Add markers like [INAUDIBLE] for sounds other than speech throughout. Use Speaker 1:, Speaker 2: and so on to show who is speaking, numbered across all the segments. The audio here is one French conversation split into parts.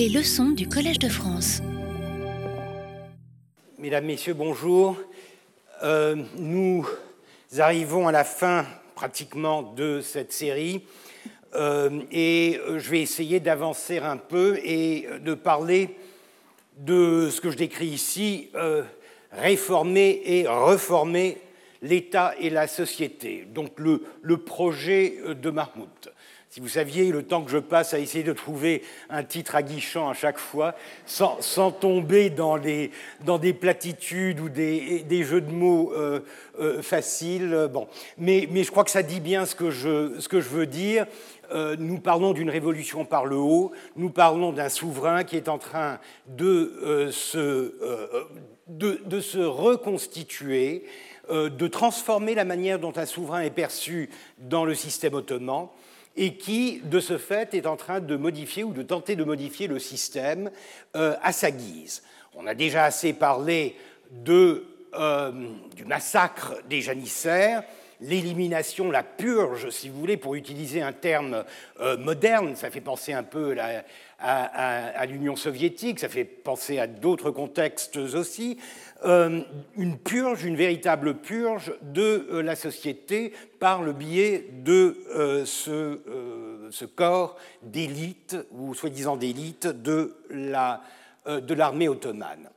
Speaker 1: Les leçons du Collège de France.
Speaker 2: Mesdames, Messieurs, bonjour. Euh, nous arrivons à la fin pratiquement de cette série euh, et je vais essayer d'avancer un peu et de parler de ce que je décris ici, euh, réformer et reformer l'État et la société, donc le, le projet de Mahmoud. Si vous saviez le temps que je passe à essayer de trouver un titre aguichant à chaque fois, sans, tomber dans, les, dans, des platitudes ou des, des jeux de mots euh, euh, faciles. Bon. Mais, mais, je crois que ça dit bien ce que je, ce que je veux dire. Euh, nous parlons d'une révolution par le haut, nous parlons d'un souverain qui est en train de, se, de, de se reconstituer, de transformer la manière dont un souverain est perçu dans le système ottoman et qui, de ce fait, est en train de modifier ou de tenter de modifier le système euh, à sa guise. On a déjà assez parlé euh, du massacre des janissaires, l'élimination, la purge, si vous voulez, pour utiliser un terme euh, moderne, ça fait penser un peu à, l'Union soviétique, ça fait penser à d'autres contextes aussi, une purge, une véritable purge de euh, la société par le biais de euh, ce, corps d'élite, ou soi-disant d'élite, de l'armée la, ottomane.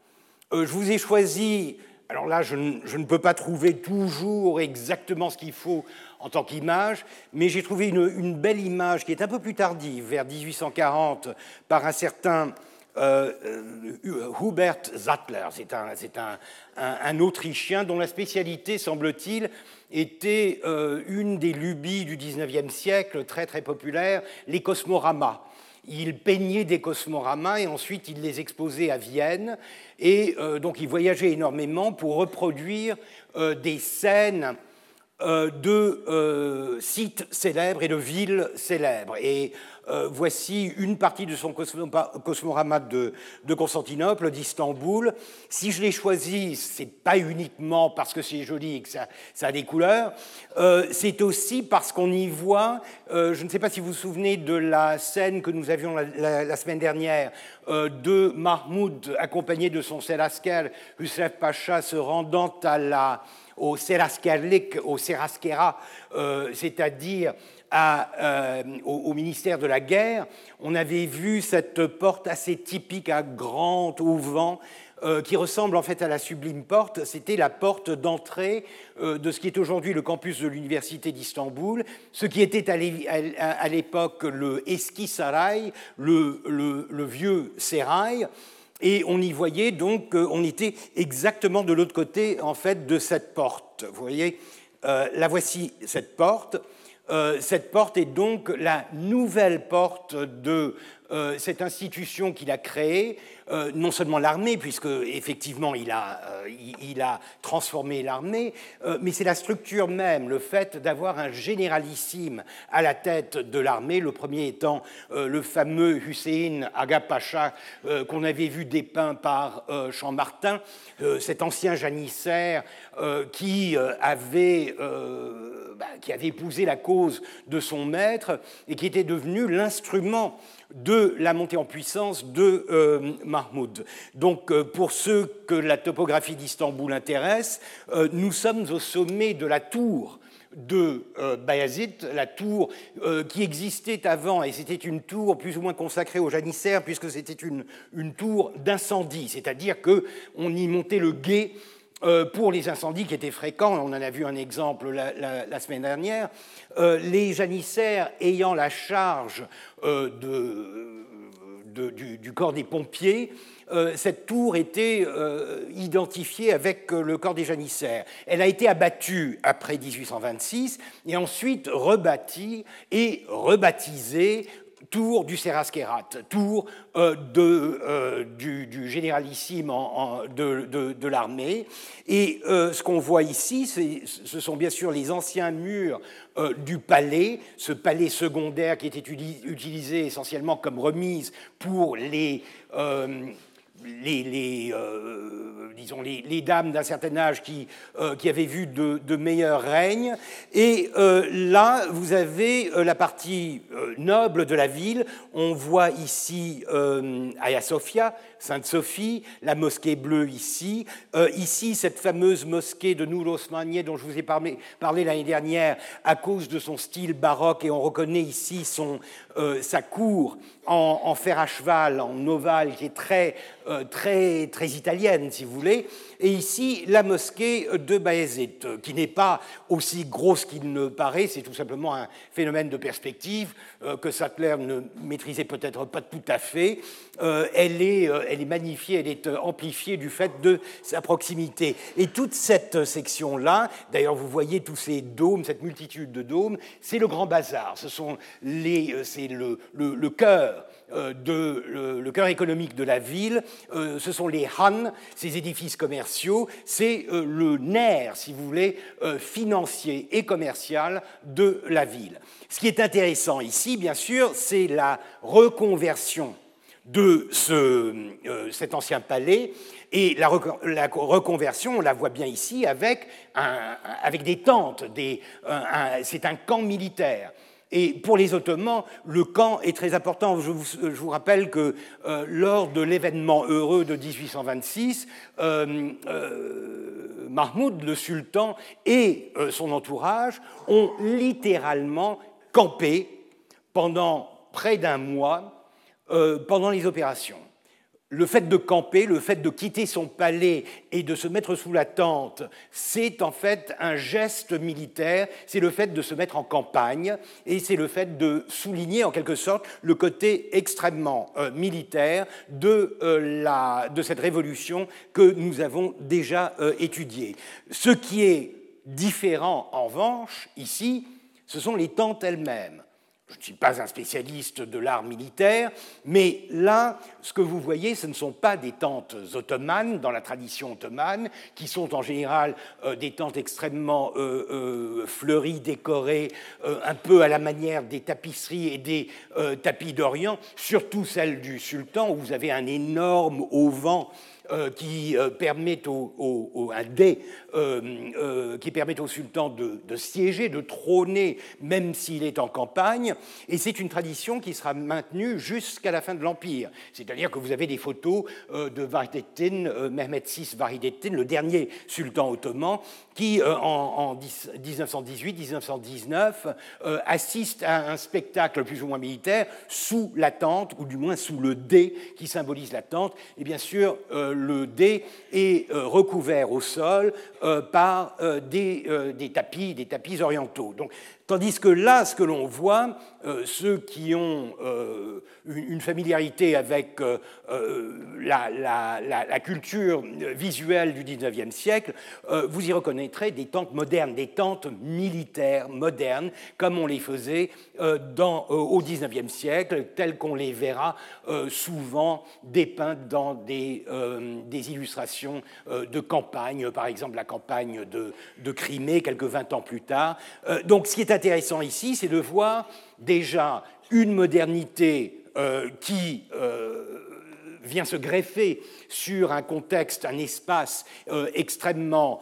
Speaker 2: je vous ai choisi, alors là je, ne peux pas trouver toujours exactement ce qu'il faut en tant qu'image, mais j'ai trouvé une, belle image qui est un peu plus tardive, vers 1840, par un certain euh, euh, Hubert Zattler, c'est un, un, un, Autrichien dont la spécialité, semble-t-il, était euh, une des lubies du XIXe siècle, très très populaire, les cosmoramas. Il peignait des cosmoramas et ensuite il les exposait à Vienne. Et euh, donc il voyageait énormément pour reproduire euh, des scènes euh, de sites célèbres et de villes célèbres. Et euh, voici une partie de son cosmorama de, Constantinople, d'Istanbul. Si je l'ai choisi, c'est pas uniquement parce que c'est joli et que ça, a des couleurs, euh, c'est aussi parce qu'on y voit, euh, je ne sais pas si vous vous souvenez de la scène que nous avions la, semaine dernière, de Mahmoud accompagné de son Selasker, Husrev Pacha se rendant à la, au Seraskerlik, au Seraskera, c'est-à-dire euh, au, ministère de la Guerre, on avait vu cette porte assez typique à grand auvent euh, qui ressemble en fait à la sublime porte. C'était la porte d'entrée euh, de ce qui est aujourd'hui le campus de l'université d'Istanbul, ce qui était à l'époque le Eski Saray, le, vieux sérail. Et on y voyait donc, euh, on était exactement de l'autre côté en fait de cette porte. Vous voyez, euh, la voici cette porte. Euh, cette porte est donc la nouvelle porte de euh, cette institution qu'il a créée, euh, non seulement l'armée, puisque effectivement il a, euh, il, a transformé l'armée, mais c'est la structure même, le fait d'avoir un généralissime à la tête de l'armée, le premier étant le fameux Hussein Aga Pacha qu'on avait vu dépeint par Champ-Martin, cet ancien janissaire qui avait, bah, qui avait épousé la cause de son maître et qui était devenu l'instrument de la montée en puissance de euh, Mahmoud. Donc, euh, pour ceux que la topographie d'Istanbul intéresse, euh, nous sommes au sommet de la tour de Bayazid, la tour qui existait avant, et c'était une tour plus ou moins consacrée aux janissaires, puisque c'était une, une, tour d'incendie, c'est-à-dire qu'on y montait le guet euh, pour les incendies qui étaient fréquents, on en a vu un exemple la, semaine dernière, euh, les janissaires ayant la charge euh, du, corps des pompiers, cette tour était identifiée avec le corps des janissaires. Elle a été abattue après 1826 et ensuite rebâtie et rebaptisée tour du Seraskerat, tour euh, de, euh, du, généralissime de, de, l'armée. Et euh, ce qu'on voit ici, ce sont bien sûr les anciens murs du palais, ce palais secondaire qui était utilisé essentiellement comme remise pour les, les, euh, disons les, dames d'un certain âge qui, euh, qui avaient vu de, meilleurs règnes. Et euh, là, vous avez la partie noble de la ville. On voit ici Hagia Sophia, Sainte-Sophie, la mosquée bleue ici. ici, cette fameuse mosquée de Nur Osmaniye dont je vous ai parlé, l'année dernière à cause de son style baroque. Et on reconnaît ici son, sa cour en, fer à cheval, en ovale, qui est très, euh, très, très italienne, si vous voulez. Et ici, la mosquée de Bayezid, qui n'est pas aussi grosse qu'il ne paraît, c'est tout simplement un phénomène de perspective euh, que Sattler ne maîtrisait peut-être pas tout à fait. Euh, elle, est, elle est magnifiée, elle est amplifiée du fait de sa proximité. Et toute cette section-là, d'ailleurs, vous voyez tous ces dômes, cette multitude de dômes, c'est le grand bazar. Ce sont les, c'est le, cœur euh, de, le, cœur économique de la ville, euh, ce sont les Han, ces édifices commerciaux, c'est euh, le nerf, si vous voulez, financier et commercial de la ville. Ce qui est intéressant ici, bien sûr, c'est la reconversion de ce, cet ancien palais. Et la, reconversion, on la voit bien ici, avec, avec des tentes. c'est un camp militaire. Et pour les Ottomans, le camp est très important. Je vous, rappelle que euh, lors de l'événement heureux de 1826, euh, euh, Mahmoud, le sultan, et son entourage ont littéralement campé pendant près d'un mois pendant les opérations le fait de camper, le fait de quitter son palais et de se mettre sous la tente, c'est en fait un geste militaire, c'est le fait de se mettre en campagne et c'est le fait de souligner en quelque sorte le côté extrêmement euh, militaire de, euh, la, de, cette révolution que nous avons déjà euh, étudiée. Ce qui est différent en revanche ici, ce sont les tentes elles-mêmes. Je ne suis pas un spécialiste de l'art militaire, mais là, ce que vous voyez, ce ne sont pas des tentes ottomanes dans la tradition ottomane, qui sont en général euh, des tentes extrêmement euh, euh, fleuries, décorées, un peu à la manière des tapisseries et des tapis d'Orient, surtout celles du sultan, où vous avez un énorme auvent euh, qui, euh, permet au, un euh, qui au sultan de, siéger, de trôner, même s'il est en campagne. Et c'est une tradition qui sera maintenue jusqu'à la fin de l'Empire. C'est-à-dire que vous avez des photos de Vahdettin, Mehmet VI Vahdettin, le dernier sultan ottoman, qui, en, 1918-1919, assiste à un spectacle plus ou moins militaire sous la tente, ou du moins sous le dé qui symbolise la tente. Et bien sûr, le dé est euh, recouvert au sol euh, par euh, des, tapis, des tapis orientaux. Tandis que là, ce que l'on voit, ceux qui ont une familiarité avec la, culture visuelle du XIXe siècle, vous y reconnaîtrez des tentes modernes, des tentes militaires modernes, comme on les faisait au XIXe siècle, telles qu'on les verra souvent dépeintes dans des illustrations euh, de campagne, par exemple la campagne de, Crimée, quelques 20 ans plus tard. Euh, intéressant ici, c'est de voir déjà une modernité euh, qui vient se greffer sur un contexte, un espace extrêmement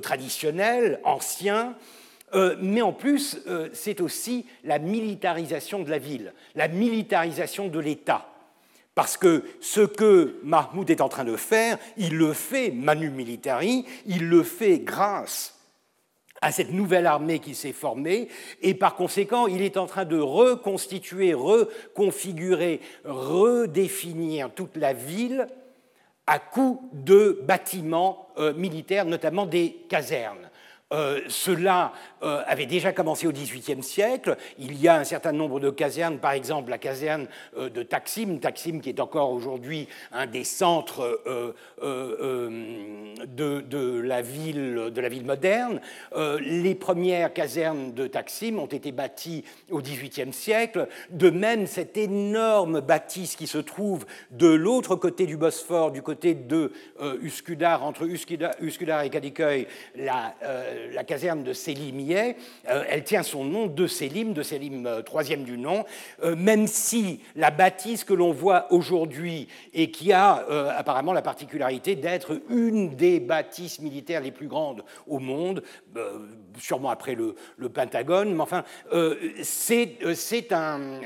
Speaker 2: traditionnel, ancien, mais en plus, c'est aussi la militarisation de la ville, la militarisation de l'État. Parce que ce que Mahmoud est en train de faire, il le fait manu militari, il le fait grâce à cette nouvelle armée qui s'est formée, et par conséquent, il est en train de reconstituer, reconfigurer, redéfinir toute la ville à coup de bâtiments euh, militaires, notamment des casernes. Euh, cela euh, avait déjà commencé au XVIIIe siècle. Il y a un certain nombre de casernes, par exemple la caserne euh, de Taksim, Taksim qui est encore aujourd'hui un des centres de, la ville, moderne. les premières casernes de Taksim ont été bâties au XVIIIe siècle. De même, cette énorme bâtisse qui se trouve de l'autre côté du Bosphore, du côté de Uskudar, entre Uskudar, et Kadıköy, la la caserne de Sélimier, elle tient son nom de Sélim, de Sélim troisième du nom, même si la bâtisse que l'on voit aujourd'hui et qui a apparemment la particularité d'être une des bâtisses militaires les plus grandes au monde, sûrement après le, Pentagone, mais enfin, c'est un,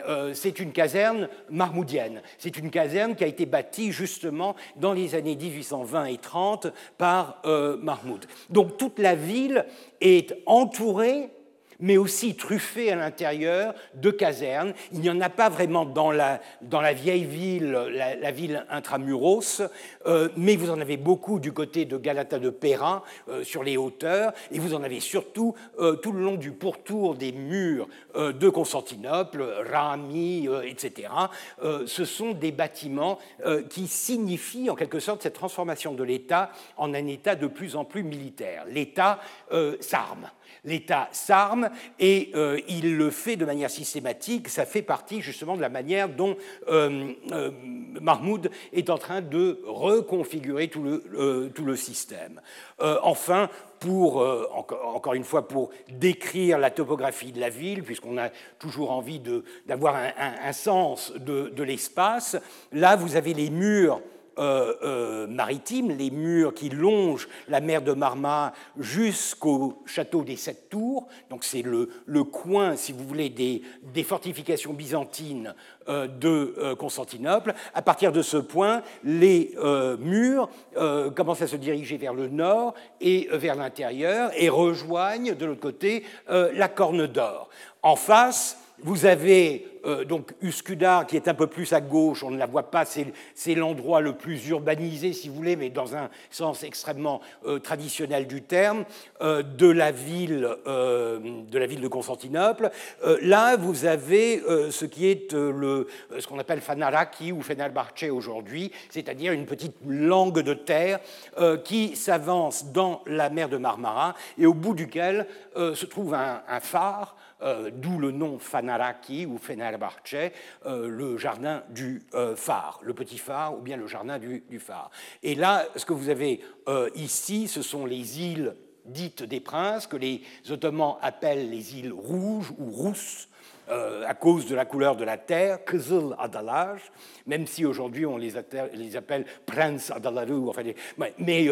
Speaker 2: une caserne marmoudienne. C'est une caserne qui a été bâtie justement dans les années 1820 et 30 par euh, Mahmoud. Donc toute la ville est entourée mais aussi truffé à l'intérieur de casernes. Il n'y en a pas vraiment dans la, vieille ville, la, ville intramuros, euh, mais vous en avez beaucoup du côté de Galata de Pera, euh, sur les hauteurs, et vous en avez surtout euh, tout le long du pourtour des murs de Constantinople, Rami, etc. ce sont des bâtiments qui signifient en quelque sorte cette transformation de l'État en un État de plus en plus militaire. L'État s'arme l'État s'arme et euh, il le fait de manière systématique. Ça fait partie justement de la manière dont euh, euh, Mahmoud est en train de reconfigurer tout le, tout le système. enfin, pour, encore, une fois, pour décrire la topographie de la ville, puisqu'on a toujours envie d'avoir un, un, sens de, de l'espace, là, vous avez les murs euh, euh, maritimes, les murs qui longent la mer de Marmara jusqu'au château des Sept Tours. Donc c'est le, coin, si vous voulez, des, fortifications byzantines euh, de Constantinople. À partir de ce point, les murs commencent à se diriger vers le nord et vers l'intérieur et rejoignent de l'autre côté la Corne d'Or. En face, vous avez euh, donc Uskudar qui est un peu plus à gauche, on ne la voit pas, c'est l'endroit le plus urbanisé, si vous voulez, mais dans un sens extrêmement euh, traditionnel du terme, euh, de, la ville, de Constantinople. là, vous avez ce qui est ce qu'on appelle Fanaraki ou Fenerbahce aujourd'hui, c'est-à-dire une petite langue de terre qui s'avance dans la mer de Marmara et au bout duquel se trouve un phare euh, d'où le nom Fanaraki ou Fenerbahce, euh, le jardin du euh, phare, le petit phare ou bien le jardin du, phare. Et là, ce que vous avez ici, ce sont les îles dites des princes, que les Ottomans appellent les îles rouges ou rousses, à cause de la couleur de la terre, Kızıl Adalar, même si aujourd'hui on les, appelle Prince Adaları, enfin, mais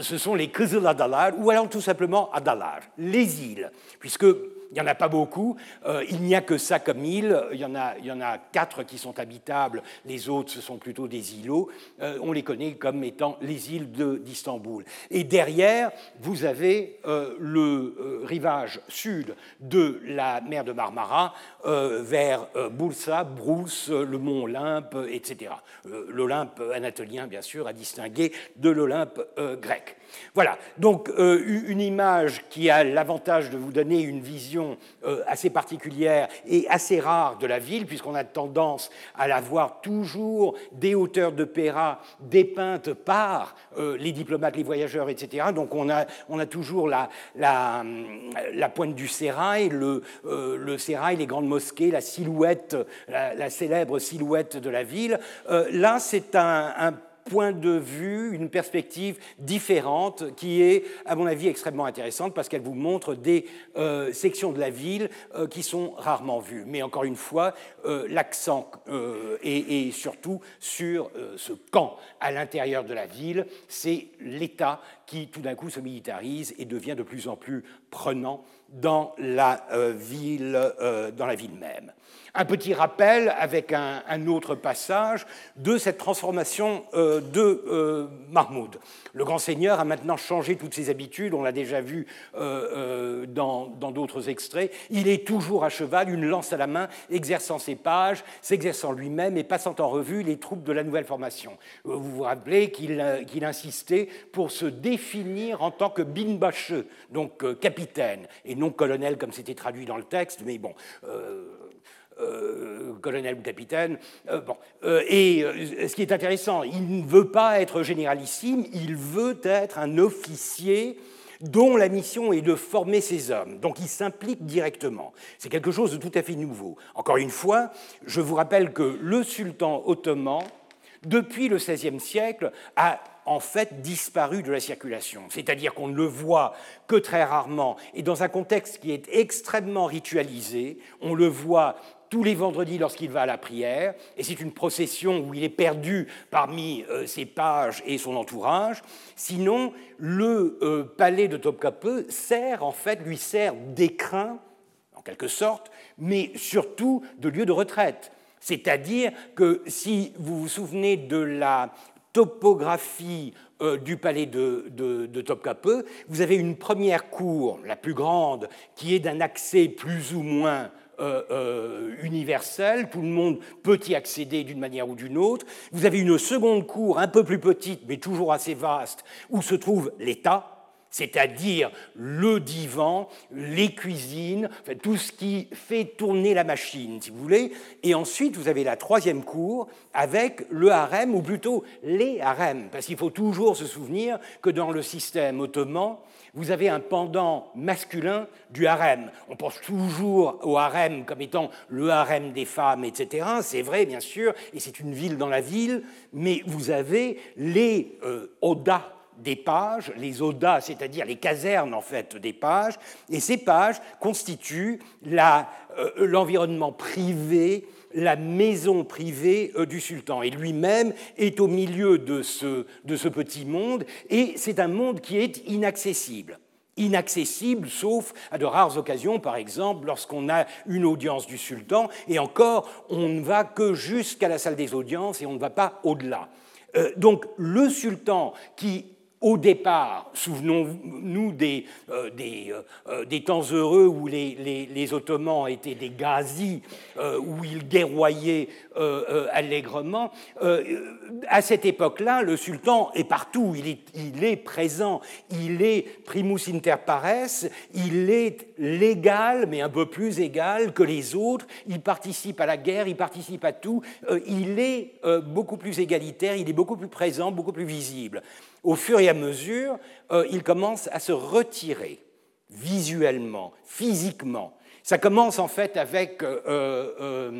Speaker 2: ce sont les Kızıl Adalar, ou alors tout simplement Adalar, les îles, puisque il n'y en a pas beaucoup. Euh, il n'y a que ça comme île. Il y, en a, quatre qui sont habitables. Les autres, ce sont plutôt des îlots. Euh, on les connaît comme étant les îles d'Istanbul. Et derrière, vous avez euh, le rivage sud de la mer de Marmara vers Bursa, Brousse, le mont Olympe, etc. L'Olympe anatolien, bien sûr, à distinguer de l'Olympe grec. Voilà, donc euh, une image qui a l'avantage de vous donner une vision euh, assez particulière et assez rare de la ville, puisqu'on a tendance à la voir toujours des hauteurs de Péra dépeintes par euh, les diplomates, les voyageurs, etc. Donc on a, on a toujours la, la, pointe du sérail, le, le sérail, les grandes mosquées, la silhouette, la, célèbre silhouette de la ville. là, c'est un, un point de vue, une perspective différente qui est, à mon avis, extrêmement intéressante parce qu'elle vous montre des euh, sections de la ville euh, qui sont rarement vues. Mais encore une fois, euh, l'accent est, surtout sur ce camp à l'intérieur de la ville. C'est l'État qui, tout d'un coup, se militarise et devient de plus en plus prenant dans la ville, dans la ville même un petit rappel avec un, autre passage de cette transformation euh, de euh, Mahmoud. Le grand seigneur a maintenant changé toutes ses habitudes, on l'a déjà vu euh, dans d'autres extraits. Il est toujours à cheval, une lance à la main, exerçant ses pages, s'exerçant lui-même et passant en revue les troupes de la nouvelle formation. Vous vous rappelez qu'il insistait pour se définir en tant que binbache, donc capitaine, et non colonel comme c'était traduit dans le texte, mais bon. Euh, colonel ou capitaine. Euh, bon. Euh, et ce qui est intéressant, il ne veut pas être généralissime, il veut être un officier dont la mission est de former ses hommes. Donc il s'implique directement. C'est quelque chose de tout à fait nouveau. Encore une fois, je vous rappelle que le sultan ottoman, depuis le XVIe siècle, a en fait disparu de la circulation. C'est-à-dire qu'on ne le voit que très rarement et dans un contexte qui est extrêmement ritualisé. On le voit tous les vendredis lorsqu'il va à la prière, et c'est une procession où il est perdu parmi euh, ses pages et son entourage. Sinon, le euh, palais de Topkapi sert, en fait, lui sert d'écrin, en quelque sorte, mais surtout de lieu de retraite. C'est-à-dire que si vous vous souvenez de la topographie euh, du palais de, de, vous avez une première cour, la plus grande, qui est d'un accès plus ou moins euh, euh, universel, tout le monde peut y accéder d'une manière ou d'une autre. Vous avez une seconde cour un peu plus petite, mais toujours assez vaste, où se trouve l'État, c'est-à-dire le divan, les cuisines, tout ce qui fait tourner la machine, si vous voulez. Et ensuite, vous avez la troisième cour avec le harem, ou plutôt les harems, parce qu'il faut toujours se souvenir que dans le système ottoman, vous avez un pendant masculin du harem. On pense toujours au harem comme étant le harem des femmes, etc. C'est vrai, bien sûr, et c'est une ville dans la ville, mais vous avez les euh, odas des pages, les odas, c'est-à-dire les casernes en fait des pages, et ces pages constituent euh, l'environnement privé, la maison privée euh, du sultan. Et lui-même est au milieu de ce, de ce petit monde, et c'est un monde qui est inaccessible inaccessible, sauf à de rares occasions, par exemple lorsqu'on a une audience du sultan, et encore, on ne va que jusqu'à la salle des audiences et on ne va pas au-delà. Euh, donc le sultan qui au départ, souvenons-nous des, euh, euh, euh, des, temps heureux où les, les, Ottomans étaient des gazis, où ils guerroyaient allègrement, à cette époque-là, le sultan est partout, il est, il est, présent, il est primus inter pares, il est légal, mais un peu plus égal que les autres, il participe à la guerre, il participe à tout, il est beaucoup plus égalitaire, il est beaucoup plus présent, beaucoup plus visible au fur et à mesure, euh, il commence à se retirer visuellement, physiquement. Ça commence en fait avec euh, euh,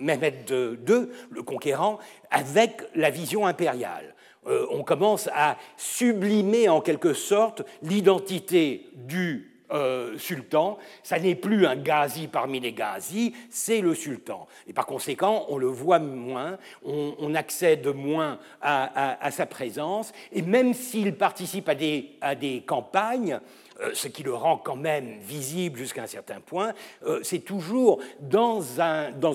Speaker 2: Mehmed II, le conquérant, avec la vision impériale. on commence à sublimer en quelque sorte l'identité du euh, sultan. Ça n'est plus un ghazi parmi les ghazis, c'est le sultan. Et par conséquent, on le voit moins, on, accède moins à, sa présence, et même s'il participe à des, campagnes, euh, ce qui le rend quand même visible jusqu'à un certain point, euh, c'est toujours dans,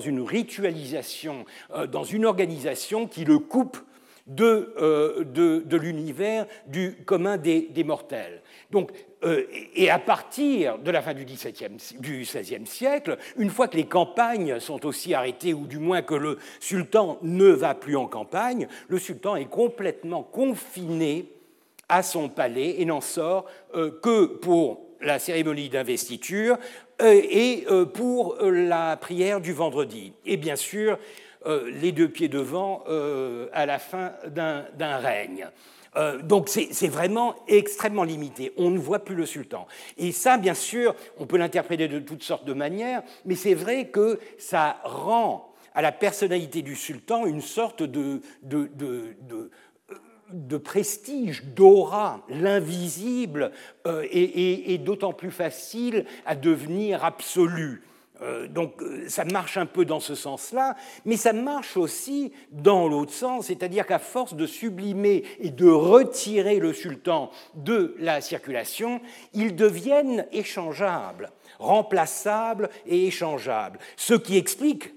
Speaker 2: une ritualisation, dans une organisation qui le coupe de, de, l'univers du commun des, des mortels. Donc euh, et à partir de la fin du XVIe siècle, une fois que les campagnes sont aussi arrêtées, ou du moins que le sultan ne va plus en campagne, le sultan est complètement confiné à son palais et n'en sort euh, que pour la cérémonie d'investiture euh, et pour la prière du vendredi. Et bien sûr, les deux pieds devant à la fin d'un règne. Euh, donc c'est vraiment extrêmement limité. On ne voit plus le sultan. Et ça, bien sûr, on peut l'interpréter de toutes sortes de manières, mais c'est vrai que ça rend à la personnalité du sultan une sorte de, prestige, d'aura, l'invisible euh, d'autant plus facile à devenir absolu. Euh, donc euh, ça marche un peu dans ce sens-là, mais ça marche aussi dans l'autre sens, c'est-à-dire qu'à force de sublimer et de retirer le sultan de la circulation, ils deviennent échangeables, remplaçables et échangeables, ce qui explique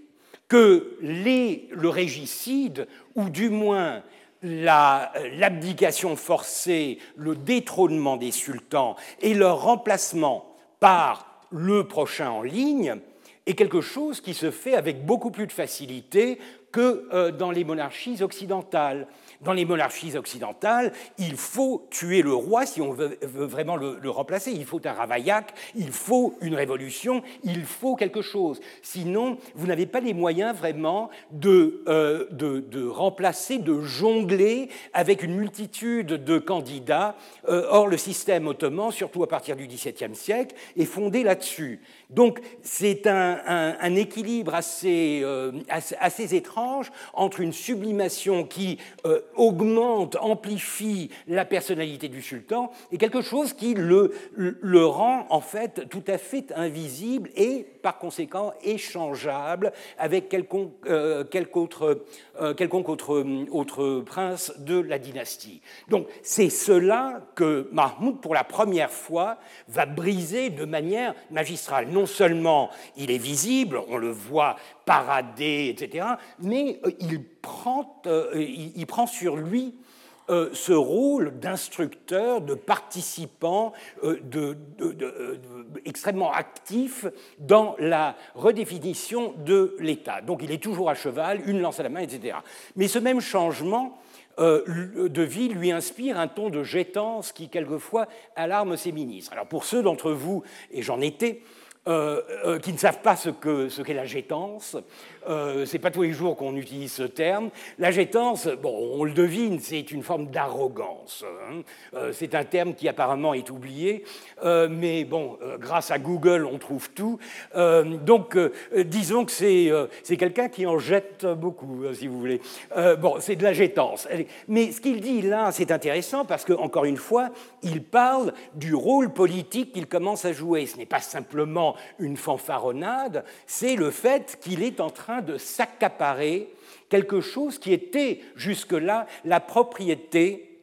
Speaker 2: que le régicide, ou du moins l'abdication forcée, le détrônement des sultans et leur remplacement par le prochain en ligne, est quelque chose qui se fait avec beaucoup plus de facilité que euh, dans les monarchies occidentales. Dans les monarchies occidentales, il faut tuer le roi si on veut, vraiment le, remplacer. Il faut un Ravaillac, il faut une révolution, il faut quelque chose. Sinon, vous n'avez pas les moyens vraiment de, euh, de, remplacer, de jongler avec une multitude de candidats. Euh, or, le système ottoman, surtout à partir du XVIIe siècle, est fondé là-dessus. Donc, c'est un, équilibre assez, assez étrange entre une sublimation qui euh, augmente, amplifie la personnalité du sultan et quelque chose qui le, le rend en fait tout à fait invisible et par conséquent échangeable avec quelconque, euh, autre, euh, quelconque autre, prince de la dynastie. Donc c'est cela que Mahmoud, pour la première fois, va briser de manière magistrale. Non seulement il est visible, on le voit parader, etc., mais euh, il prend, il prend sur lui euh, ce rôle d'instructeur, de participant euh, de, euh, extrêmement actif dans la redéfinition de l'État. Donc il est toujours à cheval, une lance à la main, etc. Mais ce même changement de vie lui inspire un ton de jétance qui quelquefois alarme ses ministres. Alors pour ceux d'entre vous, et j'en étais, qui ne savent pas ce qu'est ce la gétance, euh, c'est pas tous les jours qu'on utilise ce terme. La gétance, bon, on le devine, c'est une forme d'arrogance. Hein. Euh, c'est un terme qui apparemment est oublié, euh, mais bon, grâce à Google, on trouve tout. donc, disons que c'est quelqu'un qui en jette beaucoup, si vous voulez. bon, c'est de la gétance. Mais ce qu'il dit là, c'est intéressant parce que, encore une fois, il parle du rôle politique qu'il commence à jouer. Ce n'est pas simplement une fanfaronnade, c'est le fait qu'il est en train de s'accaparer quelque chose qui était jusque-là la propriété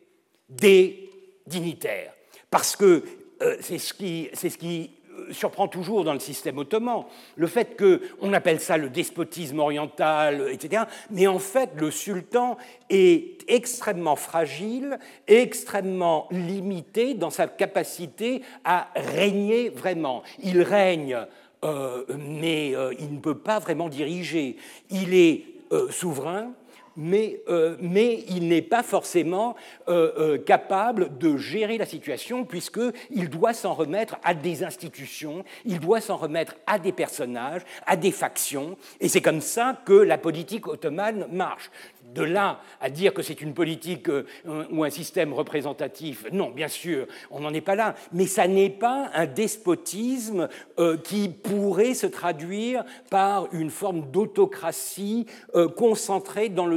Speaker 2: des dignitaires. Parce que euh, c'est ce qui, ce qui euh, surprend toujours dans le système ottoman, le fait qu'on appelle ça le despotisme oriental, etc. Mais en fait, le sultan est extrêmement fragile, extrêmement limité dans sa capacité à régner vraiment. Il règne euh, mais euh, il ne peut pas vraiment diriger. Il est euh, souverain, mais, mais, il n'est pas forcément capable de gérer la situation puisqu'il doit s'en remettre à des institutions, il doit s'en remettre à des personnages, à des factions, et c'est comme ça que la politique ottomane marche de là à dire que c'est une politique euh, ou un système représentatif, non, bien sûr, on n'en est pas là, mais ça n'est pas un despotisme euh, qui pourrait se traduire par une forme d'autocratie euh, concentrée dans,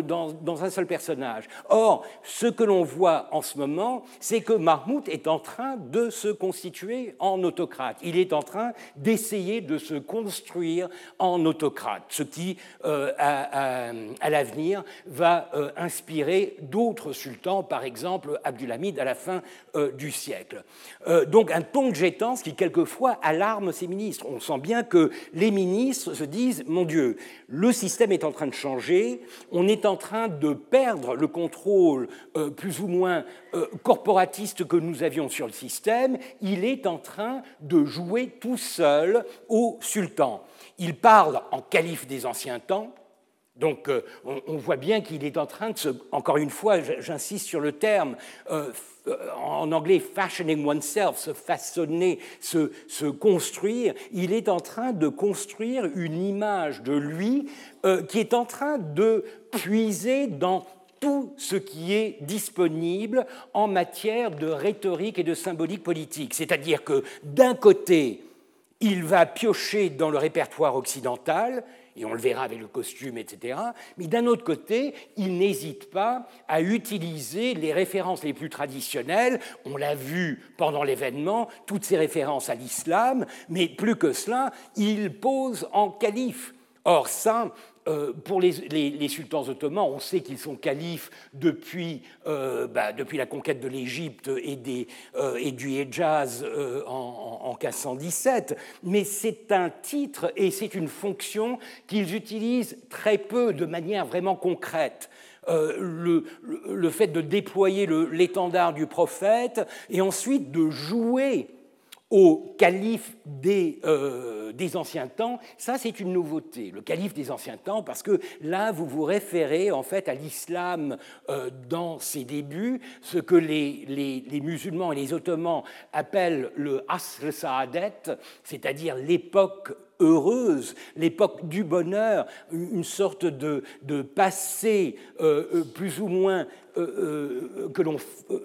Speaker 2: un seul personnage. Or, ce que l'on voit en ce moment, c'est que Mahmoud est en train de se constituer en autocrate. Il est en train d'essayer de se construire en autocrate, ce qui, à l'avenir, va va euh, inspirer d'autres sultans, par exemple Abdulhamid à la fin euh, du siècle. Euh, donc un ton de gétance qui quelquefois alarme ses ministres. On sent bien que les ministres se disent, mon Dieu, le système est en train de changer, on est en train de perdre le contrôle plus ou moins corporatiste que nous avions sur le système, il est en train de jouer tout seul au sultan. Il parle en calife des anciens temps, donc euh, on, voit bien qu'il est en train de se, encore une fois, j'insiste sur le terme, euh, euh, en anglais fashioning oneself, se façonner, se, se, construire, il est en train de construire une image de lui qui est en train de puiser dans tout ce qui est disponible en matière de rhétorique et de symbolique politique. C'est-à-dire que d'un côté, il va piocher dans le répertoire occidental, et on le verra avec le costume, etc. Mais d'un autre côté, il n'hésite pas à utiliser les références les plus traditionnelles. On l'a vu pendant l'événement, toutes ces références à l'islam, mais plus que cela, il pose en calife. Or, ça, euh, pour les, sultans ottomans, on sait qu'ils sont califes depuis, euh, bah, la conquête de l'Égypte et, euh, du Hejaz en, en, 1517, mais c'est un titre et c'est une fonction qu'ils utilisent très peu de manière vraiment concrète. Le, fait de déployer l'étendard du prophète et ensuite de jouer au calife euh, des, anciens temps, ça c'est une nouveauté, le calife des anciens temps, parce que là vous vous référez en fait à l'islam euh, dans ses débuts, ce que les, musulmans et les ottomans appellent le Asr Sa'adet, c'est-à-dire l'époque heureuse, l'époque du bonheur, une sorte de, passé euh, euh, plus ou moins euh, que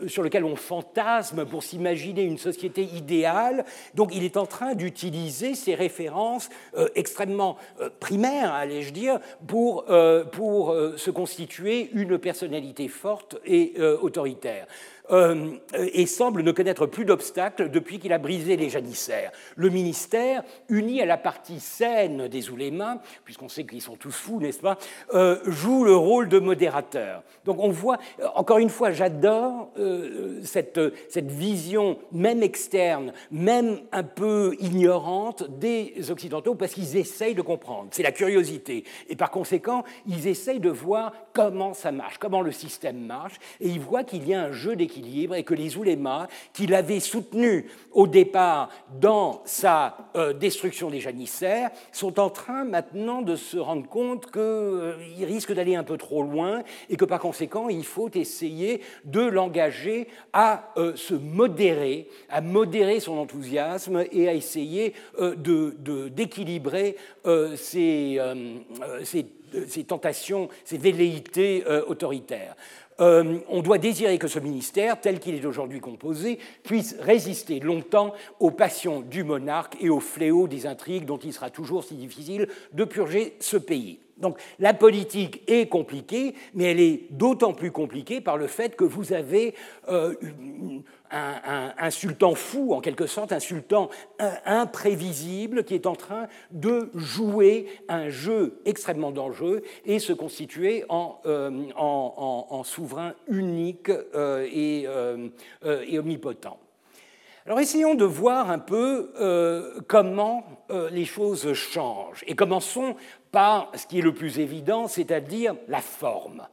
Speaker 2: sur lequel on fantasme pour s'imaginer une société idéale. Donc il est en train d'utiliser ces références extrêmement primaires, allais-je dire, pour, pour se constituer une personnalité forte et autoritaire. Euh, et semble ne connaître plus d'obstacles depuis qu'il a brisé les janissaires. Le ministère, uni à la partie saine des oulémas, puisqu'on sait qu'ils sont tous fous, n'est-ce pas, euh, joue le rôle de modérateur. Donc on voit, encore une fois, j'adore euh, cette, cette vision, même externe, même un peu ignorante des Occidentaux, parce qu'ils essayent de comprendre. C'est la curiosité. Et par conséquent, ils essayent de voir comment ça marche, comment le système marche, et ils voient qu'il y a un jeu d'équilibre et que les oulémas, qui l'avaient soutenu au départ dans sa euh, destruction des janissaires, sont en train maintenant de se rendre compte qu'ils euh, risquent d'aller un peu trop loin et que par conséquent, il faut essayer de l'engager à euh, se modérer, à modérer son enthousiasme et à essayer d'équilibrer de, ses, ses, tentations, ses velléités autoritaires. Euh, on doit désirer que ce ministère, tel qu'il est aujourd'hui composé, puisse résister longtemps aux passions du monarque et aux fléaux des intrigues dont il sera toujours si difficile de purger ce pays. Donc la politique est compliquée, mais elle est d'autant plus compliquée par le fait que vous avez euh, un, sultan fou, en quelque sorte, un sultan imprévisible qui est en train de jouer un jeu extrêmement dangereux et se constituer en, euh, souverain unique euh, et, omnipotent. Alors essayons de voir un peu comment les choses changent et commençons par ce qui est le plus évident, c'est-à-dire la forme.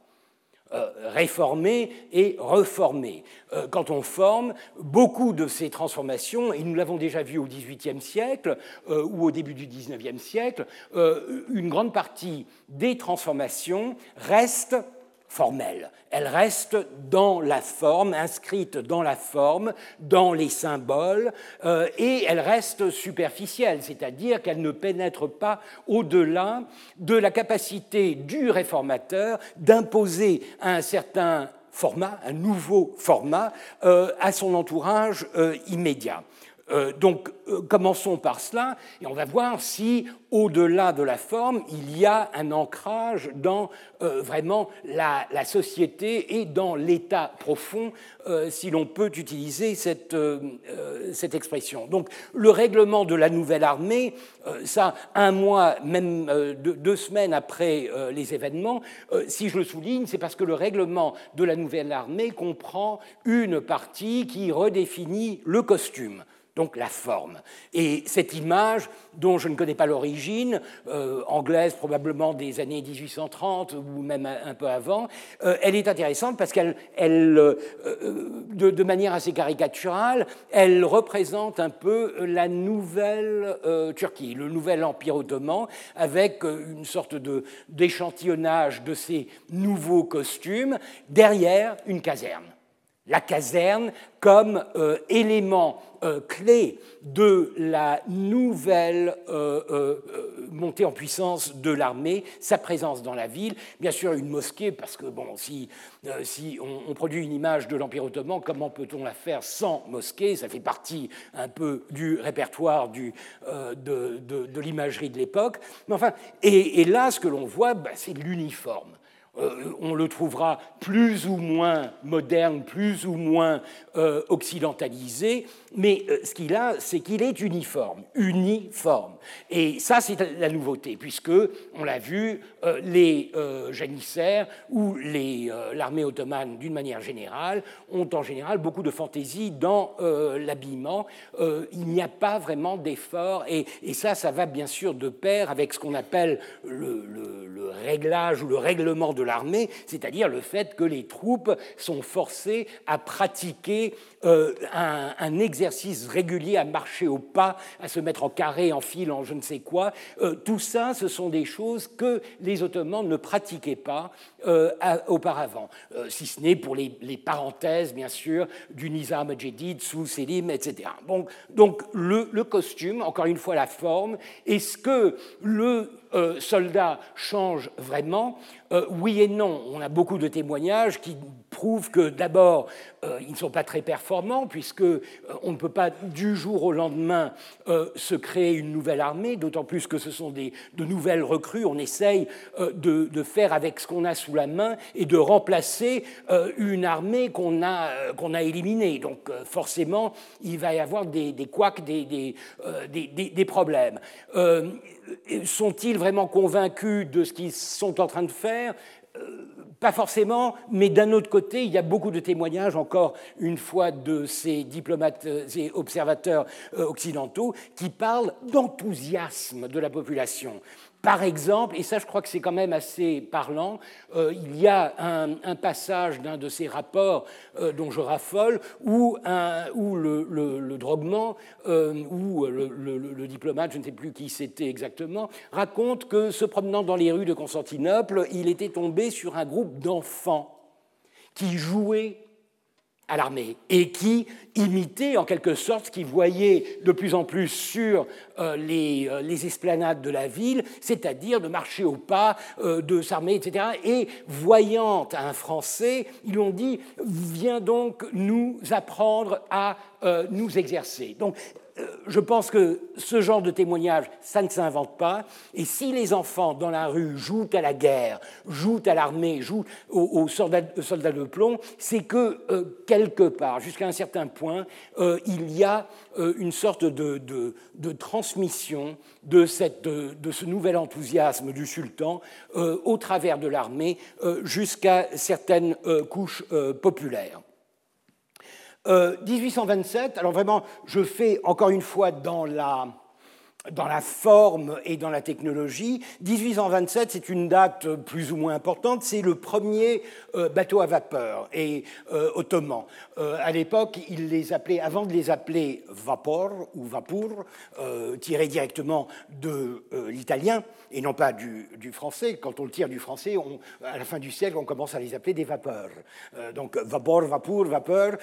Speaker 2: Euh, réformer et reformer. Euh, quand on forme, beaucoup de ces transformations, et nous l'avons déjà vu au XVIIIe siècle euh, ou au début du XIXe siècle, une grande partie des transformations restent formelle. Elle reste dans la forme, inscrite dans la forme, dans les symboles, euh, et elle reste superficielle, c'est-à-dire qu'elle ne pénètre pas au-delà de la capacité du réformateur d'imposer un certain format, un nouveau format, euh, à son entourage euh, immédiat. Euh, donc euh, commençons par cela et on va voir si au-delà de la forme, il y a un ancrage dans euh, vraiment la, société et dans l'état profond, si l'on peut utiliser cette, cette, expression. Donc le règlement de la nouvelle armée, ça, un mois, même deux, semaines après les événements, si je le souligne, c'est parce que le règlement de la nouvelle armée comprend une partie qui redéfinit le costume donc la forme. Et cette image, dont je ne connais pas l'origine, euh, anglaise probablement des années 1830 ou même un, peu avant, euh, elle est intéressante parce qu'elle, elle, euh, de, manière assez caricaturale, elle représente un peu la nouvelle Turquie, le nouvel empire ottoman, avec une sorte de, d'échantillonnage de ces nouveaux costumes, derrière une caserne la caserne comme euh, élément euh, clé de la nouvelle euh, montée en puissance de l'armée, sa présence dans la ville, bien sûr une mosquée, parce que bon, si, on, produit une image de l'Empire ottoman, comment peut-on la faire sans mosquée? Ça fait partie un peu du répertoire de, l'imagerie de l'époque. Mais enfin, et, là, ce que l'on voit, bah, c'est l'uniforme. Euh, on le trouvera plus ou moins moderne, plus ou moins euh, occidentalisé, mais euh, ce qu'il a, c'est qu'il est uniforme, uniforme. Et ça, c'est la nouveauté, puisque, on l'a vu, les janissaires ou l'armée ottomane, d'une manière générale, ont en général beaucoup de fantaisie dans l'habillement. il n'y a pas vraiment d'effort, et, ça, ça va bien sûr de pair avec ce qu'on appelle le, le réglage ou le règlement de l'armée, c'est-à-dire le fait que les troupes sont forcées à pratiquer euh, un, exercice régulier, à marcher au pas, à se mettre en carré, en file, en je ne sais quoi. Euh, tout ça, ce sont des choses que les Ottomans ne pratiquaient pas auparavant, si ce n'est pour les, parenthèses, bien sûr, du Nizam Jedid sous Selim, etc. Donc le, le, costume, encore une fois la forme, est-ce que le soldat change vraiment? Oui et non. On a beaucoup de témoignages qui prouvent que d'abord, euh, ils ne sont pas très performants, puisque euh, on ne peut pas du jour au lendemain euh, se créer une nouvelle armée, d'autant plus que ce sont des, de nouvelles recrues. On essaye de, faire avec ce qu'on a sous la main et de remplacer une armée qu'on a, qu'on a éliminée. Donc forcément, il va y avoir des, des couacs, des, des, des problèmes. Sont-ils vraiment convaincus de ce qu'ils sont en train de faire? Pas forcément, mais d'un autre côté, il y a beaucoup de témoignages, encore une fois, de ces diplomates euh, et observateurs euh, occidentaux qui parlent d'enthousiasme de la population. Par exemple, et ça je crois que c'est quand même assez parlant, euh, il y a un, passage d'un de ces rapports euh, dont je raffole où, le, le, droguement euh, ou le, diplomate, je ne sais plus qui c'était exactement, raconte que se promenant dans les rues de Constantinople, il était tombé sur un groupe d'enfants qui jouaient à l'armée et qui imitait en quelque sorte ce qu'il voyait de plus en plus sur euh, les, euh, les, esplanades de la ville, c'est-à-dire de marcher au pas, euh, de s'armer, etc. Et voyant un Français, ils lui ont dit Viens donc nous apprendre à nous exercer. Donc je pense que ce genre de témoignage, ça ne s'invente pas. Et si les enfants dans la rue jouent à la guerre, jouent à l'armée, jouent aux, soldats, de plomb, c'est que euh, quelque part, jusqu'à un certain point, euh, il y a une sorte de, transmission de, ce nouvel enthousiasme du sultan au travers de l'armée jusqu'à certaines couches populaires. 1827, euh, alors vraiment, je fais encore une fois dans la, dans la forme et dans la technologie. 1827, c'est une date plus ou moins importante, c'est le premier euh, bateau à vapeur et euh, ottoman. Euh, à l'époque, ils les appelaient, avant de les appeler vapor ou vapour, tiré directement de l'italien et non pas du, français. Quand on le tire du français, à la fin du siècle, on commence à les appeler des vapeurs. donc vapor, vapour, vapeur.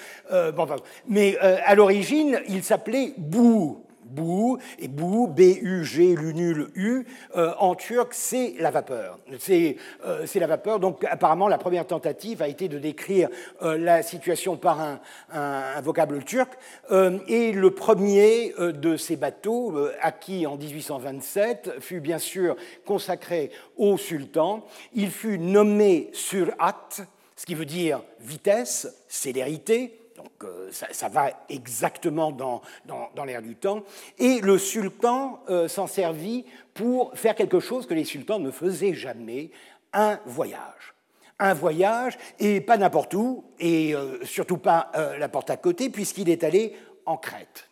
Speaker 2: Mais à l'origine, ils s'appelaient bou bou, et bou, B-U-G, l'unul U, euh, en turc, c'est la vapeur. Euh, c'est la vapeur. Donc, apparemment, la première tentative a été de décrire euh, la situation par un, un vocable turc. et le premier de ces bateaux, acquis en 1827, fut bien sûr consacré au sultan. Il fut nommé Surat, ce qui veut dire vitesse, célérité, donc euh, ça, va exactement dans, dans, l'air du temps. Et le sultan euh, s'en servit pour faire quelque chose que les sultans ne faisaient jamais, un voyage. Un voyage, et pas n'importe où, et euh, surtout pas la porte à côté, puisqu'il est allé en Crète.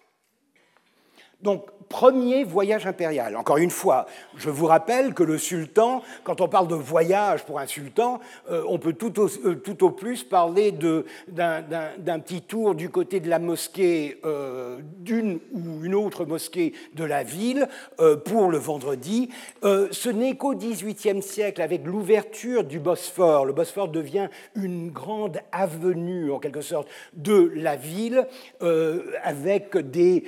Speaker 2: Donc, premier voyage impérial. Encore une fois, je vous rappelle que le sultan, quand on parle de voyage pour un sultan, euh, on peut tout au, euh, plus parler d'un petit tour du côté de la mosquée euh, d'une ou une autre mosquée de la ville pour le vendredi. ce n'est qu'au XVIIIe siècle, avec l'ouverture du Bosphore, le Bosphore devient une grande avenue, en quelque sorte, de la ville, avec des,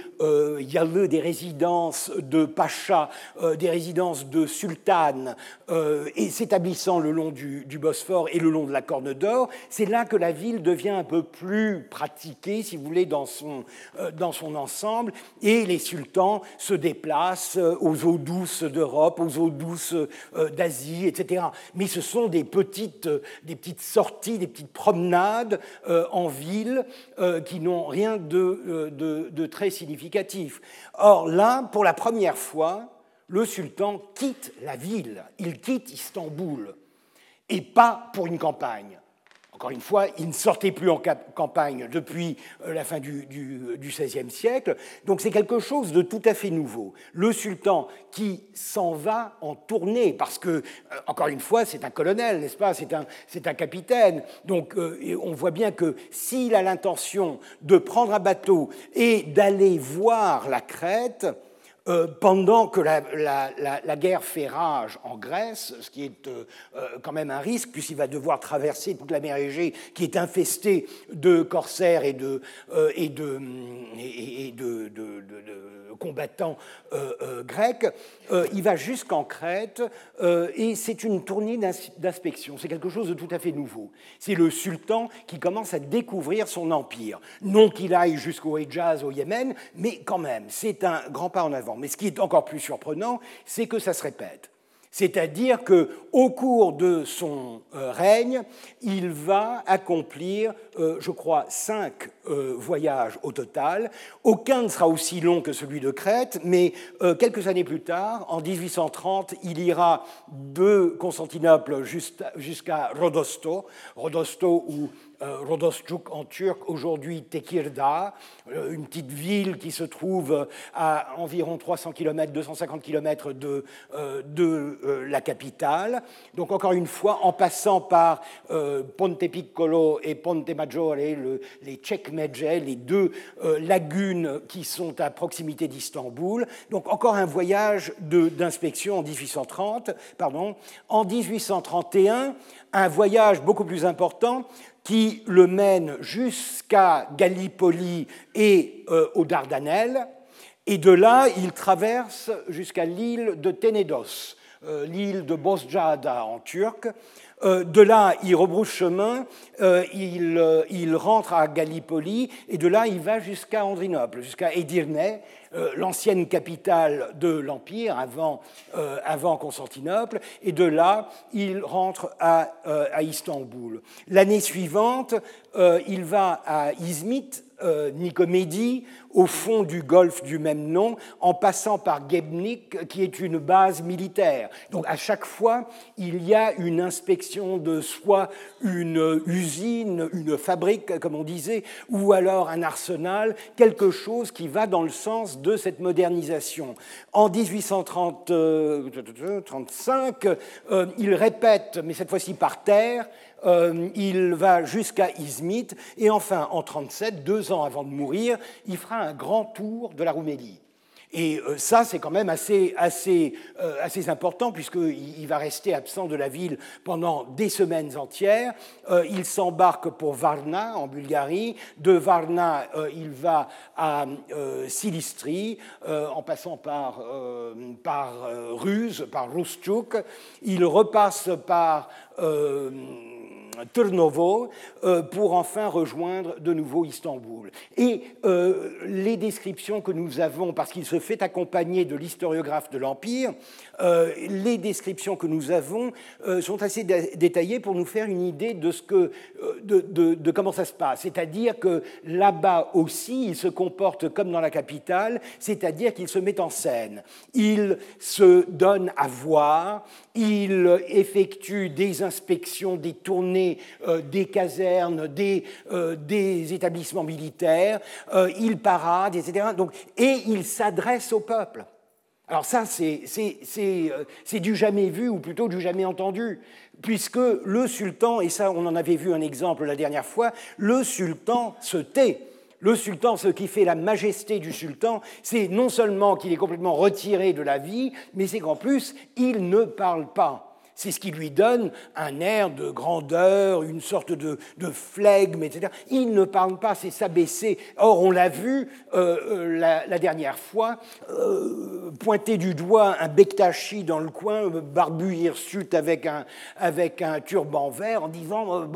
Speaker 2: des résidences de pachas, euh, des résidences de sultanes, euh, et s'établissant le long du, Bosphore et le long de la Corne d'Or, c'est là que la ville devient un peu plus pratiquée, si vous voulez, dans son, euh, ensemble, et les sultans se déplacent aux eaux douces d'Europe, aux eaux douces d'Asie, etc. Mais ce sont des petites, sorties, des petites promenades en ville qui n'ont rien de, de très significatif. Or là, pour la première fois, le sultan quitte la ville, il quitte Istanbul, et pas pour une campagne. Encore une fois, il ne sortait plus en campagne depuis euh, la fin du, XVIe siècle, donc c'est quelque chose de tout à fait nouveau. Le sultan qui s'en va en tournée, parce que, euh, encore une fois, c'est un colonel, n'est-ce pas? C'est un, un, capitaine. Donc euh, on voit bien que s'il a l'intention de prendre un bateau et d'aller voir la Crète, euh, pendant que la, guerre fait rage en Grèce, ce qui est euh, euh, quand même un risque, puisqu'il va devoir traverser toute la mer Égée, qui est infestée de corsaires et de, de, combattants grecs. il va jusqu'en Crète, et c'est une tournée d'inspection. C'est quelque chose de tout à fait nouveau. C'est le sultan qui commence à découvrir son empire. Non qu'il aille jusqu'au Hejaz, au Yémen, mais quand même, c'est un grand pas en avant. Mais ce qui est encore plus surprenant, c'est que ça se répète. C'est-à-dire qu'au cours de son euh, règne, il va accomplir, euh, je crois, cinq euh, voyages au total. Aucun ne sera aussi long que celui de Crète, mais quelques années plus tard, en 1830, il ira de Constantinople jusqu'à Rodosto, Rodosto où Rodosçuk en turc, aujourd'hui Tekirdağ, euh, une petite ville qui se trouve à environ 300 km, 250 km de, euh, de la capitale. Donc encore une fois, en passant par Ponte Piccolo et Ponte Maggiore, les Cekmece, les deux lagunes qui sont à proximité d'Istanbul. Donc encore un voyage d'inspection en 1830. Pardon. En 1831, un voyage beaucoup plus important qui le mène jusqu'à Gallipoli et euh, aux Dardanelles. Et de là, il traverse jusqu'à l'île de Tenedos, euh, l'île de Bosjada en turc. Euh, de là, il rebrousse chemin, il, il, rentre à Gallipoli, et de là, il va jusqu'à Andrinople, jusqu'à Edirne, euh, l'ancienne capitale de l'Empire avant, euh, avant, Constantinople, et de là, il rentre à, euh, à Istanbul. L'année suivante, il va à Izmit, Nicomédie, au fond du golfe du même nom, en passant par Gebnik, qui est une base militaire. Donc à chaque fois, il y a une inspection de soit une usine, une fabrique, comme on disait, ou alors un arsenal, quelque chose qui va dans le sens de cette modernisation. En 1835, euh, il répète, mais cette fois-ci par terre, euh, il va jusqu'à Izmit, et enfin, en 1937, deux ans avant de mourir, il fera un grand tour de la Roumélie. Et euh, ça, c'est quand même assez, assez, euh, assez important, puisqu'il va rester absent de la ville pendant des semaines entières. Euh, il s'embarque pour Varna, en Bulgarie. De Varna, il va à Silistrie, en passant par, par Ruse, par Rustchuk. Il repasse par Turnovo euh, pour enfin rejoindre de nouveau Istanbul. Et euh, les descriptions que nous avons, parce qu'il se fait accompagner de l'historiographe de l'Empire, euh, les descriptions que nous avons sont assez détaillées pour nous faire une idée de, ce que, de, de comment ça se passe. C'est-à-dire que là-bas aussi, il se comporte comme dans la capitale, c'est-à-dire qu'il se met en scène. Il se donne à voir, il effectue des inspections, des tournées euh, des casernes, des, euh, établissements militaires, euh, il parade, etc. Donc, et il s'adresse au peuple. Alors ça, c'est du jamais vu, ou plutôt du jamais entendu, puisque le sultan, et ça on en avait vu un exemple la dernière fois, le sultan se tait. Le sultan, ce qui fait la majesté du sultan, c'est non seulement qu'il est complètement retiré de la vie, mais c'est qu'en plus, il ne parle pas. C'est ce qui lui donne un air de grandeur, une sorte de, flegme, etc. Il ne parle pas, c'est s'abaisser. Or, on l'a vu euh, euh, la, dernière fois, euh, pointer du doigt un Bektashi dans le coin, barbu hirsute avec un, avec un turban vert, en disant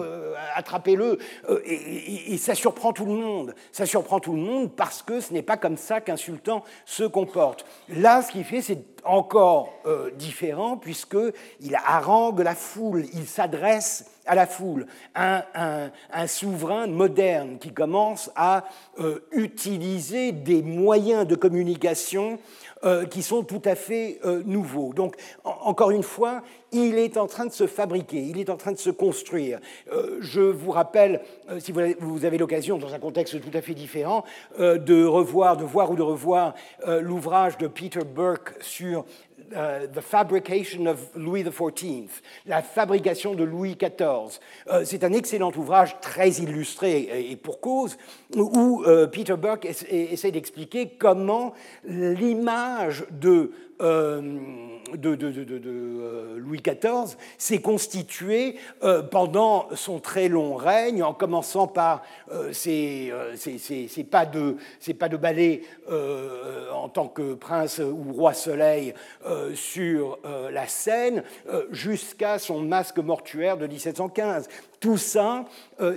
Speaker 2: attrapez-le. Et, et, ça surprend tout le monde. Ça surprend tout le monde parce que ce n'est pas comme ça qu'un sultan se comporte. Là, ce qu'il fait, c'est encore euh, différent puisqu'il harangue la foule, il s'adresse à la foule, un, souverain moderne qui commence à euh, utiliser des moyens de communication euh, qui sont tout à fait euh, nouveaux. Donc, encore une fois, il est en train de se fabriquer, il est en train de se construire. Euh, je vous rappelle, si vous avez l'occasion, dans un contexte tout à fait différent, de revoir, de voir ou de revoir l'ouvrage de Peter Burke sur uh, the fabrication of Louis XIV, la fabrication de Louis XIV. Euh, c'est un excellent ouvrage très illustré et, pour cause où euh, Peter Burke essaie d'expliquer comment l'image de euh, de, euh, Louis XIV s'est constitué euh, pendant son très long règne, en commençant par ses, pas, de, pas de ballet en tant que prince ou roi soleil sur la scène, jusqu'à son masque mortuaire de 1715. Tout ça,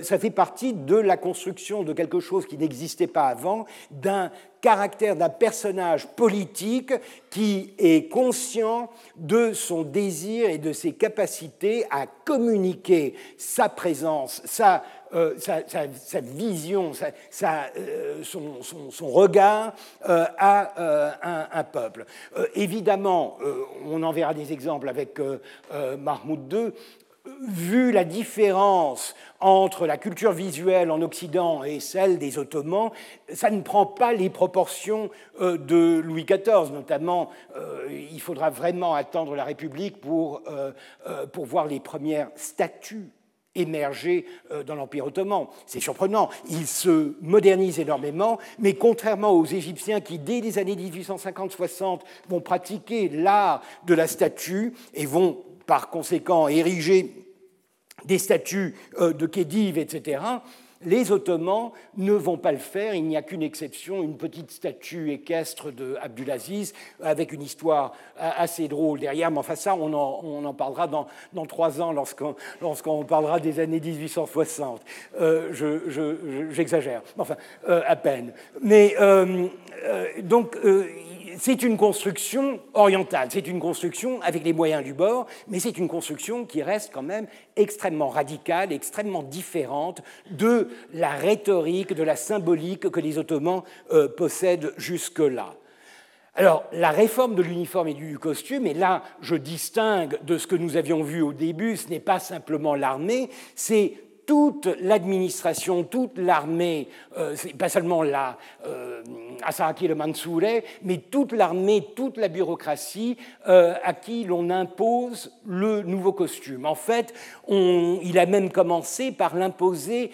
Speaker 2: ça fait partie de la construction de quelque chose qui n'existait pas avant, d'un caractère d'un personnage politique qui est conscient de son désir et de ses capacités à communiquer sa présence, sa, euh, sa, vision, sa, euh, son, son, regard euh, à un, peuple. évidemment, on en verra des exemples avec Mahmoud II, vu la différence entre la culture visuelle en Occident et celle des Ottomans, ça ne prend pas les proportions euh, de Louis XIV. Notamment, euh, il faudra vraiment attendre la République pour, euh, pour voir les premières statues émerger dans l'Empire ottoman. C'est surprenant, il se modernise énormément, mais contrairement aux Égyptiens qui, dès les années 1850-60, vont pratiquer l'art de la statue et vont par conséquent ériger des statues euh, de Khedive, etc., les Ottomans ne vont pas le faire. Il n'y a qu'une exception, une petite statue équestre de Abdulaziz avec une histoire assez drôle derrière. Mais enfin, ça, on en, parlera dans, trois ans lorsqu'on parlera des années 1860. Euh, J'exagère, enfin, euh, à peine. Mais euh, donc, c'est une construction orientale, c'est une construction avec les moyens du bord, mais c'est une construction qui reste quand même extrêmement radicale, extrêmement différente de la rhétorique, de la symbolique que les Ottomans euh, possèdent jusque-là. Alors, la réforme de l'uniforme et du costume, et là je distingue de ce que nous avions vu au début, ce n'est pas simplement l'armée, c'est toute l'administration, toute l'armée, euh, pas seulement la euh, le Mansoure, mais toute l'armée, toute la bureaucratie euh, à qui l'on impose le nouveau costume. En fait, il a même commencé par l'imposer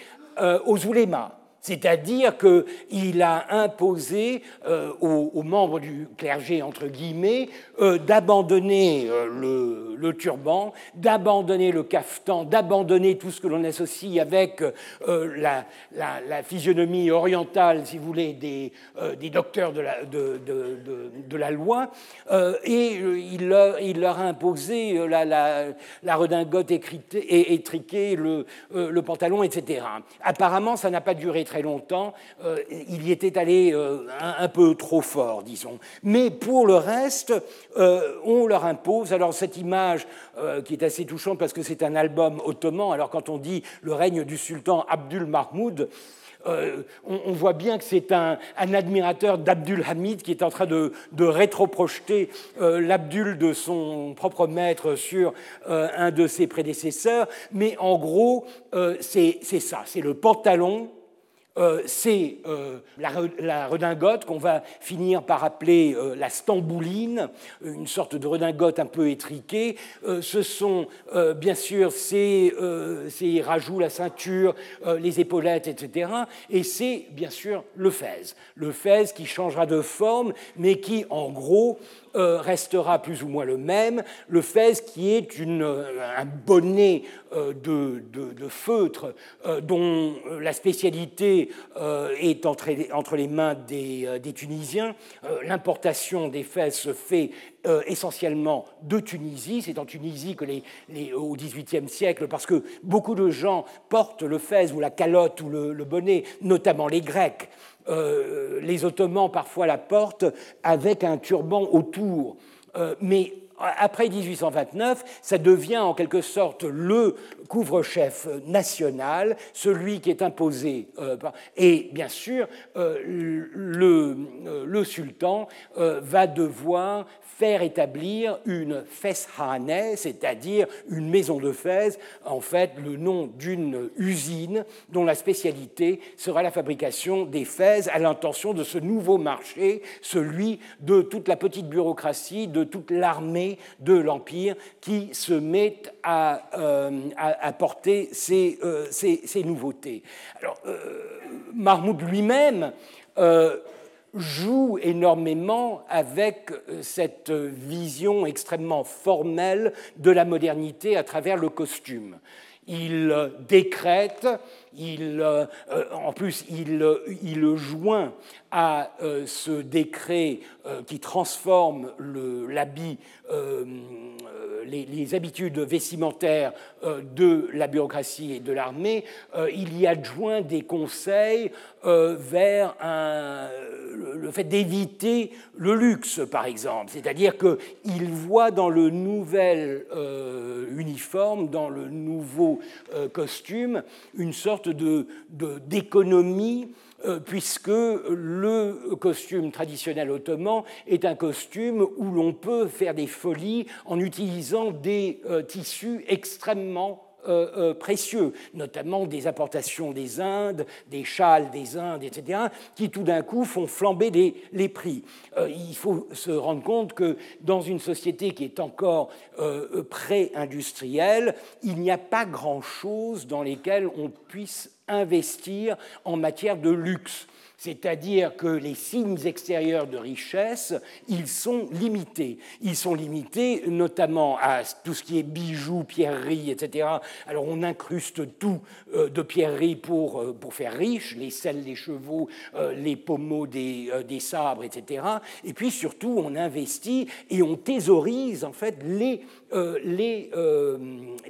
Speaker 2: aux oulémas. C'est-à-dire qu'il a imposé euh, aux, membres du clergé, entre guillemets, euh, d'abandonner euh, le, turban, d'abandonner le cafetan, d'abandonner tout ce que l'on associe avec la, physionomie orientale, si vous voulez, des, docteurs de la, loi. et il leur, a imposé la, redingote étriquée, le, le pantalon, etc. Apparemment, ça n'a pas duré très longtemps, euh, il y était allé euh, un, peu trop fort, disons. Mais pour le reste, euh, on leur impose. Alors cette image qui est assez touchante parce que c'est un album ottoman, alors quand on dit le règne du sultan Abdul Mahmoud, on, voit bien que c'est un, admirateur d'Abdul Hamid qui est en train de, de rétroprojeter l'Abdul de son propre maître sur un de ses prédécesseurs. Mais en gros, c'est ça, c'est le pantalon euh, c'est euh, la, redingote qu'on va finir par appeler euh, la stambouline, une sorte de redingote un peu étriquée. ce sont bien sûr ces, ces, rajouts, la ceinture, les épaulettes, etc. Et c'est bien sûr le fez. Le fez qui changera de forme, mais qui en gros euh, restera plus ou moins le même. Le fez qui est euh, un bonnet euh, de, feutre dont la spécialité est entre, les mains des, Tunisiens. L'importation des fez se fait essentiellement de Tunisie. C'est en Tunisie que les, au XVIIIe siècle, parce que beaucoup de gens portent le fez ou la calotte ou le bonnet, notamment les Grecs. Euh, les Ottomans parfois la portent avec un turban autour. Euh, mais après 1829, ça devient en quelque sorte le couvre-chef national, celui qui est imposé. et bien sûr, le, le, sultan va devoir faire établir une Feshane, c'est-à-dire une maison de Fès, en fait le nom d'une usine dont la spécialité sera la fabrication des Fès à l'intention de ce nouveau marché, celui de toute la petite bureaucratie, de toute l'armée de l'Empire qui se met à, euh, porter euh, ces, nouveautés. Alors, euh, Mahmoud lui-même joue énormément avec euh, cette vision extrêmement formelle de la modernité à travers le costume. Il euh, décrète, il, euh, en plus il, il joint à ce décret qui transforme l'habit les, habitudes vestimentaires euh, de la bureaucratie et de l'armée, euh, il y adjoint des conseils euh, vers le fait d'éviter le luxe, par exemple. C'est-à-dire qu'il voit dans le nouvel uniforme, dans le nouveau costume, une sorte d'économie euh, puisque le costume traditionnel ottoman est un costume où l'on peut faire des folies en utilisant des euh, tissus extrêmement euh, précieux, notamment des importations des Indes, des châles des Indes, etc., qui tout d'un coup font flamber les, prix. il faut se rendre compte que dans une société qui est encore pré-industrielle, il n'y a pas grand-chose dans lesquelles on puisse investir en matière de luxe. C'est-à-dire que les signes extérieurs de richesse, ils sont limités. Ils sont limités notamment à tout ce qui est bijoux, pierreries, etc. Alors on incruste tout euh, de pierreries pour, euh, pour faire riche, les selles des chevaux, euh, les pommeaux des, des sabres, etc. Et puis surtout, on investit et on thésaurise en fait les euh, les, euh,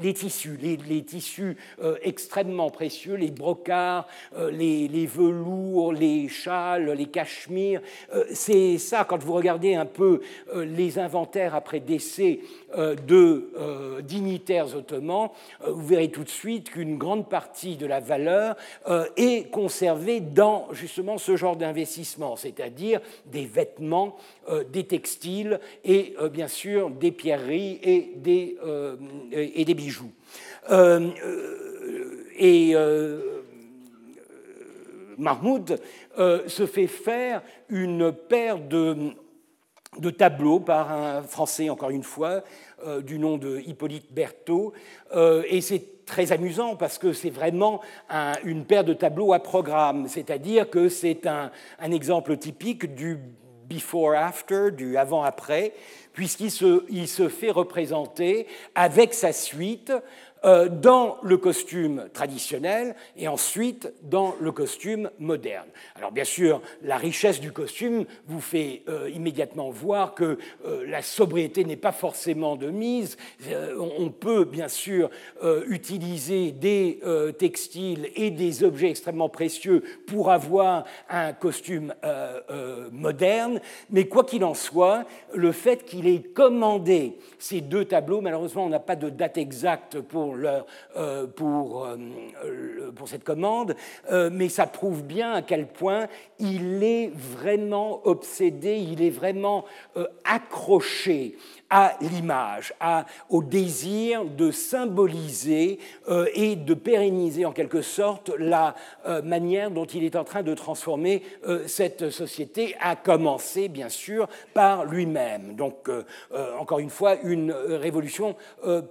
Speaker 2: les, tissus, les, tissus euh, extrêmement précieux, les brocards, les, velours, les châles, les cachemires. C'est ça, quand vous regardez un peu les inventaires après décès de dignitaires ottomans, vous verrez tout de suite qu'une grande partie de la valeur est conservée dans justement ce genre d'investissement, c'est-à-dire des vêtements, des textiles et bien sûr des pierreries et des, euh, des bijoux. Euh, euh, et Mahmoud se fait faire une paire de, de tableaux par un Français, encore une fois, du nom de Hippolyte Berthaud. et c'est très amusant parce que c'est vraiment une paire de tableaux à programme, c'est-à-dire que c'est un, un, exemple typique du before-after, du avant-après, puisqu'il se, il se fait représenter avec sa suite dans le costume traditionnel et ensuite dans le costume moderne. Alors bien sûr, la richesse du costume vous fait euh, immédiatement voir que euh, la sobriété n'est pas forcément de mise. on peut bien sûr utiliser des textiles et des objets extrêmement précieux pour avoir un costume moderne, mais quoi qu'il en soit, le fait qu'il ait commandé ces deux tableaux, malheureusement on n'a pas de date exacte pour euh, pour, euh, pour, cette commande, euh, mais ça prouve bien à quel point il est vraiment obsédé, il est vraiment accroché à l'image, au désir de symboliser et de pérenniser en quelque sorte la manière dont il est en train de transformer cette société, à commencer bien sûr par lui-même. Donc, encore une fois, une révolution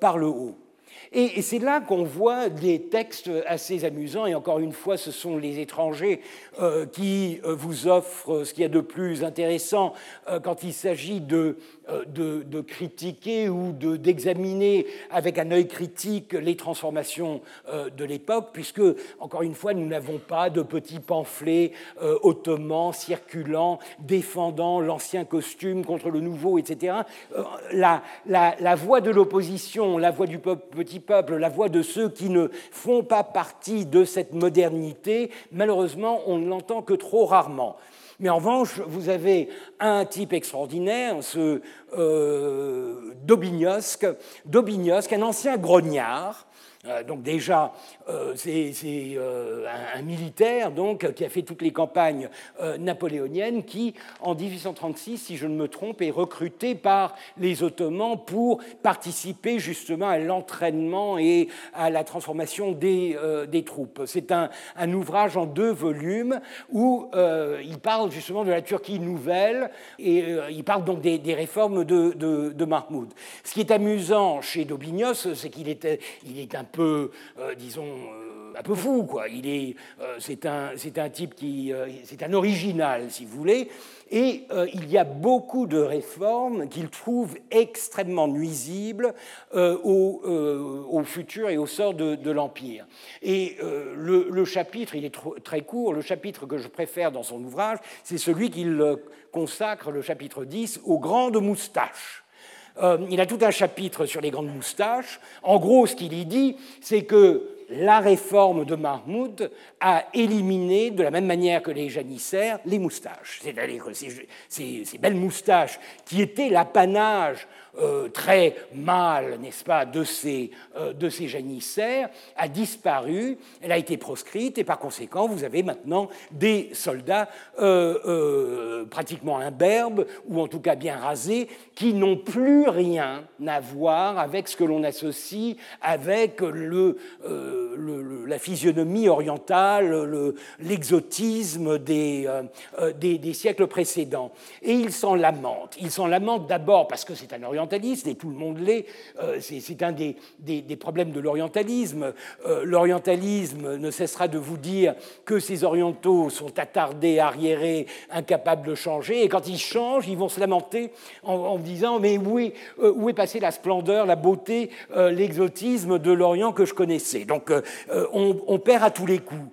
Speaker 2: par le haut. Et, c'est là qu'on voit des textes assez amusants, et encore une fois, ce sont les étrangers euh, qui euh, vous offrent ce qu'il y a de plus intéressant euh, quand il s'agit de euh, de, critiquer ou d'examiner avec un œil critique les transformations euh, de l'époque, puisque, encore une fois, nous n'avons pas de petits pamphlets euh, ottomans circulant, défendant l'ancien costume contre le nouveau, etc. La, la, voix de l'opposition, la voix du petit peuple, la voix de ceux qui ne font pas partie de cette modernité, malheureusement, on ne l'entend que trop rarement. Mais en revanche, vous avez un type extraordinaire, ce euh, Dobignosc, un ancien grognard, donc déjà, euh, c'est euh, un, militaire donc, qui a fait toutes les campagnes napoléoniennes qui, en 1836, si je ne me trompe, est recruté par les Ottomans pour participer justement à l'entraînement et à la transformation des, troupes. C'est un, ouvrage en deux volumes où il parle justement de la Turquie nouvelle et il parle donc des, réformes de, de, Mahmoud. Ce qui est amusant chez Dobignos, c'est qu'il est, il est un peu, euh, disons, euh, un peu fou, quoi. Il est, euh, c'est un, c'est un type qui, c'est un original, si vous voulez, et il y a beaucoup de réformes qu'il trouve extrêmement nuisibles au, au, futur et au sort de, l'empire. Et le, chapitre, il est très court. Le chapitre que je préfère dans son ouvrage, c'est celui qu'il consacre, le chapitre 10, aux grandes moustaches. Euh, il a tout un chapitre sur les grandes moustaches. En gros, ce qu'il y dit, c'est que la réforme de Mahmoud a éliminé, de la même manière que les janissaires, les moustaches. C'est-à-dire ces, ces, belles moustaches qui étaient l'apanage euh, très mâle, n'est-ce pas, de ces, euh, de ces janissaires, a disparu, elle a été proscrite, et par conséquent, vous avez maintenant des soldats euh, pratiquement imberbes, ou en tout cas bien rasés, qui n'ont plus rien à voir avec ce que l'on associe avec le, la physionomie orientale, l'exotisme des, des, des, siècles précédents. Et ils s'en lamentent. Ils s'en lamentent d'abord parce que c'est un oriental et tout le monde l'est. Euh, c'est un des, problèmes de l'orientalisme. Euh, l'orientalisme ne cessera de vous dire que ces orientaux sont attardés, arriérés, incapables de changer, et quand ils changent, ils vont se lamenter en, disant mais où est, euh, où est passée la splendeur, la beauté, l'exotisme de l'Orient que je connaissais? Donc on, perd à tous les coups.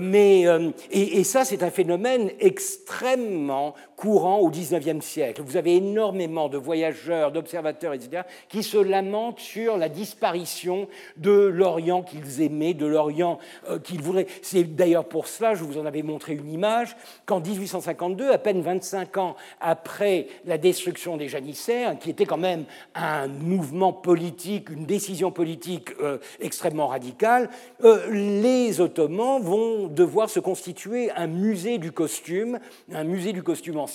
Speaker 2: mais, et ça, c'est un phénomène extrêmement courant au XIXe siècle. Vous avez énormément de voyageurs, d'observateurs, etc., qui se lamentent sur la disparition de l'Orient qu'ils aimaient, de l'Orient euh, qu'ils voulaient. C'est d'ailleurs pour cela, je vous en avais montré une image, qu'en 1852, à peine 25 ans après la destruction des janissaires, qui était quand même un mouvement politique, une décision politique euh, extrêmement radicale, euh, les Ottomans vont devoir se constituer un musée du costume, un musée du costume en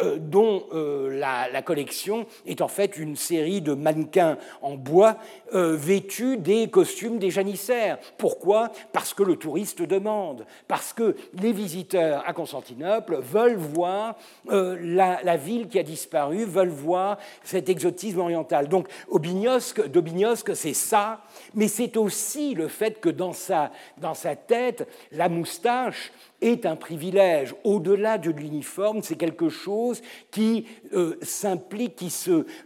Speaker 2: euh, dont euh, la, collection est en fait une série de mannequins en bois euh, vêtus des costumes des janissaires. Pourquoi? Parce que le touriste demande, parce que les visiteurs à Constantinople veulent voir la, ville qui a disparu, veulent voir cet exotisme oriental. Donc d'Aubignosc, c'est ça, mais c'est aussi le fait que dans sa, dans sa tête, la moustache est un privilège. Au-delà de l'uniforme, c'est quelque chose qui euh, s'implique, qui,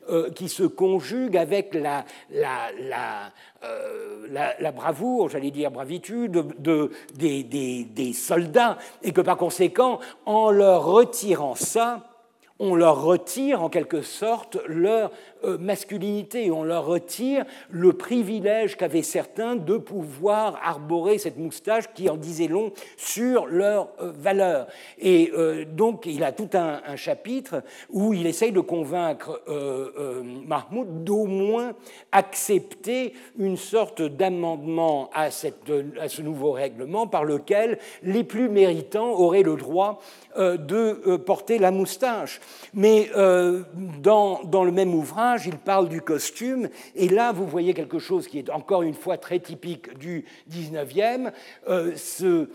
Speaker 2: euh, qui se conjugue avec la, la, la, euh, la, bravoure, j'allais dire bravitude, de, des, des, des soldats, et que par conséquent, en leur retirant ça, on leur retire en quelque sorte leur euh, masculinité, on leur retire le privilège qu'avaient certains de pouvoir arborer cette moustache qui en disait long sur leur euh, valeur. Et euh, donc il a tout un, chapitre où il essaye de convaincre Mahmoud d'au moins accepter une sorte d'amendement à, à ce nouveau règlement par lequel les plus méritants auraient le droit de porter la moustache. Mais dans, dans le même ouvrage, il parle du costume, et là, vous voyez quelque chose qui est encore une fois très typique du 19e, euh, ce euh,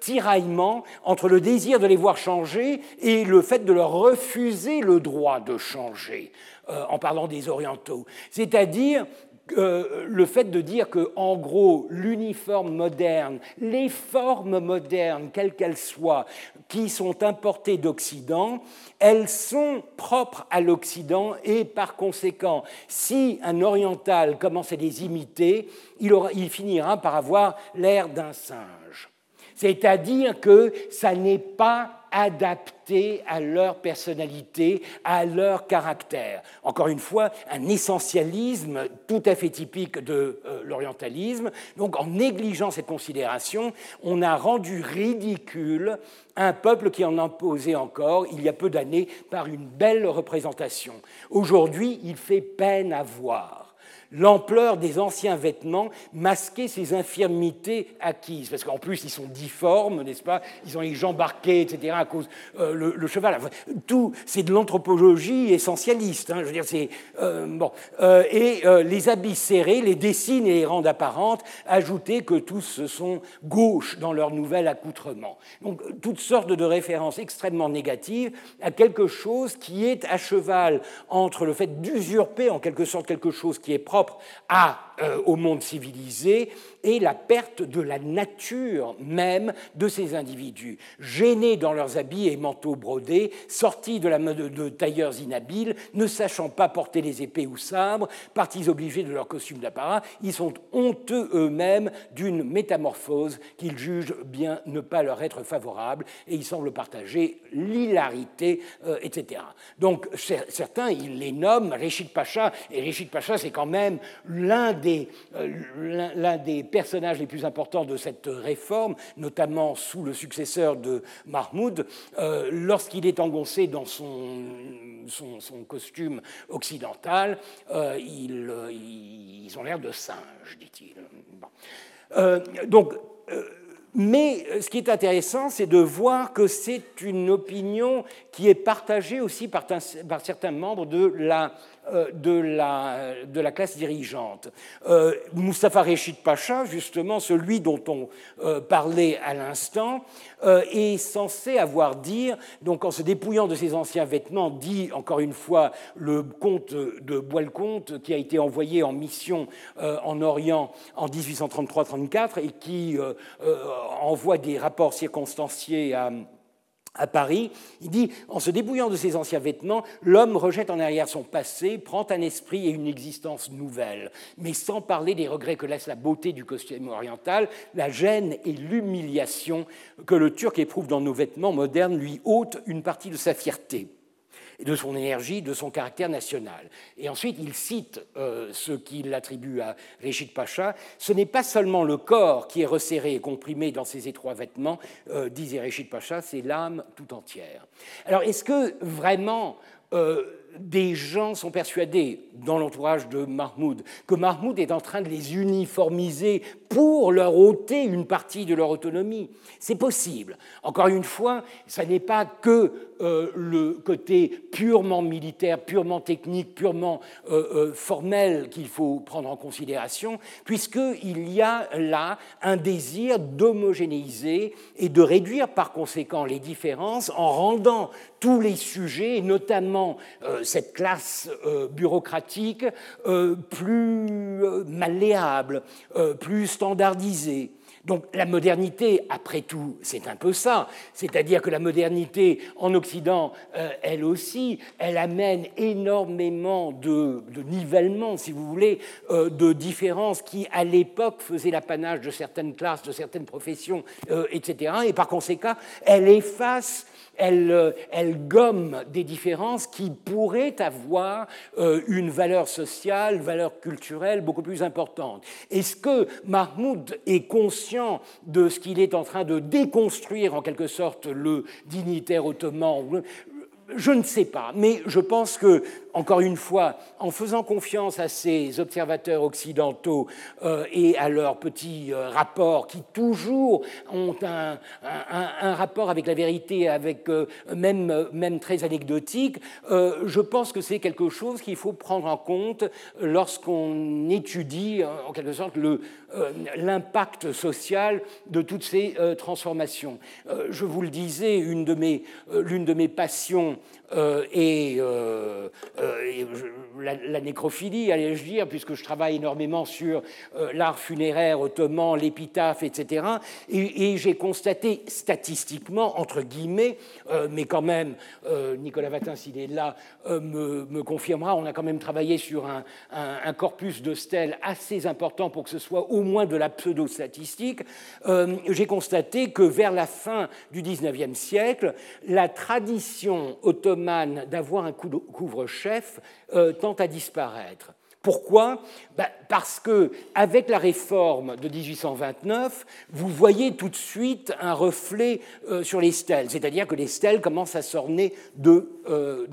Speaker 2: tiraillement entre le désir de les voir changer et le fait de leur refuser le droit de changer, euh, en parlant des orientaux. C'est-à-dire le fait de dire que, en gros, l'uniforme moderne, les formes modernes, quelles qu'elles soient, qui sont importées d'Occident, elles sont propres à l'Occident et par conséquent, si un oriental commence à les imiter, il, il finira par avoir l'air d'un singe. C'est-à-dire que ça n'est pas adapté à leur personnalité, à leur caractère. Encore une fois, un essentialisme tout à fait typique de euh, l'orientalisme. Donc en négligeant cette considération, on a rendu ridicule un peuple qui en imposait encore, il y a peu d'années, par une belle représentation. Aujourd'hui, il fait peine à voir l'ampleur des anciens vêtements masquait ces infirmités acquises. Parce qu'en plus, ils sont difformes, n'est-ce pas? Ils ont les jambes barquées, etc., à cause euh, le, cheval. tout, c'est de l'anthropologie essentialiste. Hein, je veux dire, c'est euh, bon. Euh, et les habits serrés, les dessines et les rendent apparentes, ajoutaient que tous sont gauches dans leur nouvel accoutrement. Donc, toutes sortes de références extrêmement négatives à quelque chose qui est à cheval entre le fait d'usurper en quelque sorte quelque chose qui est propre propre à euh, au monde civilisé et la perte de la nature même de ces individus, gênés dans leurs habits et manteaux brodés, sortis de la mode de tailleurs inhabiles, ne sachant pas porter les épées ou sabres, partis obligés de leur costume d'apparat, ils sont honteux eux-mêmes d'une métamorphose qu'ils jugent bien ne pas leur être favorable et ils semblent partager l'hilarité, euh, etc. Donc certains, ils les nomment Réchid Pacha, et Réchid Pacha, c'est quand même l'un des euh, l'un des personnages les plus importants de cette réforme, notamment sous le successeur de Mahmoud, euh, lorsqu'il est engoncé dans son, costume occidental, euh, ils, ont l'air de singes, dit-il. donc, mais ce qui est intéressant, c'est de voir que c'est une opinion qui est partagée aussi par, certains membres de la de la, de la classe dirigeante. Euh, Mustafa Reshid Pacha, justement, celui dont on euh, parlait à l'instant, est censé avoir dire, donc en se dépouillant de ses anciens vêtements, dit encore une fois le comte de Bois-le-Comte, qui a été envoyé en mission en Orient en 1833-34 et qui envoie des rapports circonstanciés à à Paris, il dit, en se débrouillant de ses anciens vêtements, l'homme rejette en arrière son passé, prend un esprit et une existence nouvelle, mais sans parler des regrets que laisse la beauté du costume oriental, la gêne et l'humiliation que le Turc éprouve dans nos vêtements modernes lui ôtent une partie de sa fierté de son énergie, de son caractère national. Et ensuite, il cite euh, ce qu'il attribue à Régit Pacha. Ce n'est pas seulement le corps qui est resserré et comprimé dans ses étroits vêtements, euh, disait Régit Pacha, c'est l'âme tout entière. Alors, est-ce que vraiment euh, des gens sont persuadés, dans l'entourage de Mahmoud, que Mahmoud est en train de les uniformiser pour leur ôter une partie de leur autonomie. C'est possible. Encore une fois, ça n'est pas que euh, le côté purement militaire, purement technique, purement euh, euh, formel qu'il faut prendre en considération, puisqu'il y a là un désir d'homogénéiser et de réduire par conséquent les différences en rendant tous les sujets, notamment cette classe bureaucratique, plus malléable, plus standardisée. Donc la modernité, après tout, c'est un peu ça. C'est-à-dire que la modernité en Occident, euh, elle aussi, elle amène énormément de, nivellement, si vous voulez, euh, de différences qui, à l'époque, faisaient l'apanage de certaines classes, de certaines professions, euh, etc. Et par conséquent, elle efface elle, elle, gomme des différences qui pourraient avoir une valeur sociale, valeur culturelle beaucoup plus importante. Est-ce que Mahmoud est conscient de ce qu'il est en train de déconstruire en quelque sorte le dignitaire ottoman? Je ne sais pas, mais je pense que encore une fois, en faisant confiance à ces observateurs occidentaux euh, et à leurs petits euh, rapports qui toujours ont un, rapport avec la vérité, avec euh, même, même très anecdotique, je pense que c'est quelque chose qu'il faut prendre en compte lorsqu'on étudie en quelque sorte l'impact social de toutes ces transformations. je vous le disais, l'une de mes passions est la, nécrophilie, allais-je dire, puisque je travaille énormément sur l'art funéraire ottoman, l'épitaphe, etc. Et, j'ai constaté statistiquement, entre guillemets, mais quand même, Nicolas Vatin, s'il est là, me, confirmera, on a quand même travaillé sur un, un corpus de stèles assez important pour que ce soit au moins de la pseudo-statistique, j'ai constaté que vers la fin du XIXe siècle, la tradition ottomane d'avoir un couvre-chef euh, tend à disparaître. Pourquoi? Ben, Parce que avec la réforme de 1829, vous voyez tout de suite un reflet euh, sur les stèles, c'est-à-dire que les stèles commencent à s'orner de, euh,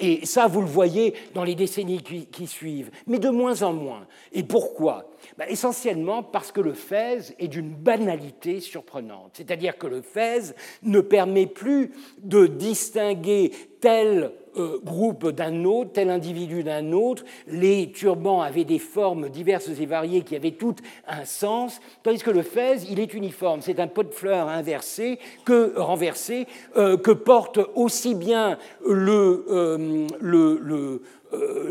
Speaker 2: Et ça, vous le voyez dans les décennies qui suivent, mais de moins en moins. Et pourquoi? Bah, essentiellement parce que le fez est d'une banalité surprenante. C'est-à-dire que le fez ne permet plus de distinguer tel euh, groupe d'un autre, tel individu d'un autre. Les turbans avaient des formes diverses et variées qui avaient toutes un sens, tandis que le fez, il est uniforme. C'est un pot de fleurs inversé que renversé, euh, que porte aussi bien le, euh, le euh,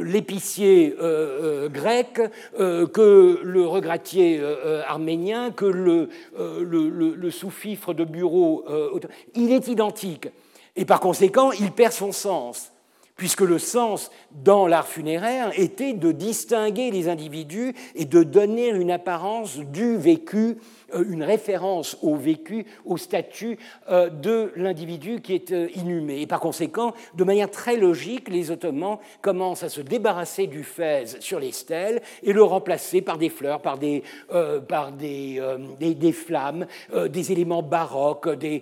Speaker 2: l'épicier euh, euh, grec, que le regratier arménien, que le, le sous-fifre de bureau. il est identique. Et par conséquent, il perd son sens puisque le sens dans l'art funéraire était de distinguer les individus et de donner une apparence du vécu euh, une référence au vécu, au statut euh, de l'individu qui est euh, inhumé. Et par conséquent, de manière très logique, les Ottomans commencent à se débarrasser du fez sur les stèles et le remplacer par des fleurs, par des, par des, des, flammes, des éléments baroques, des,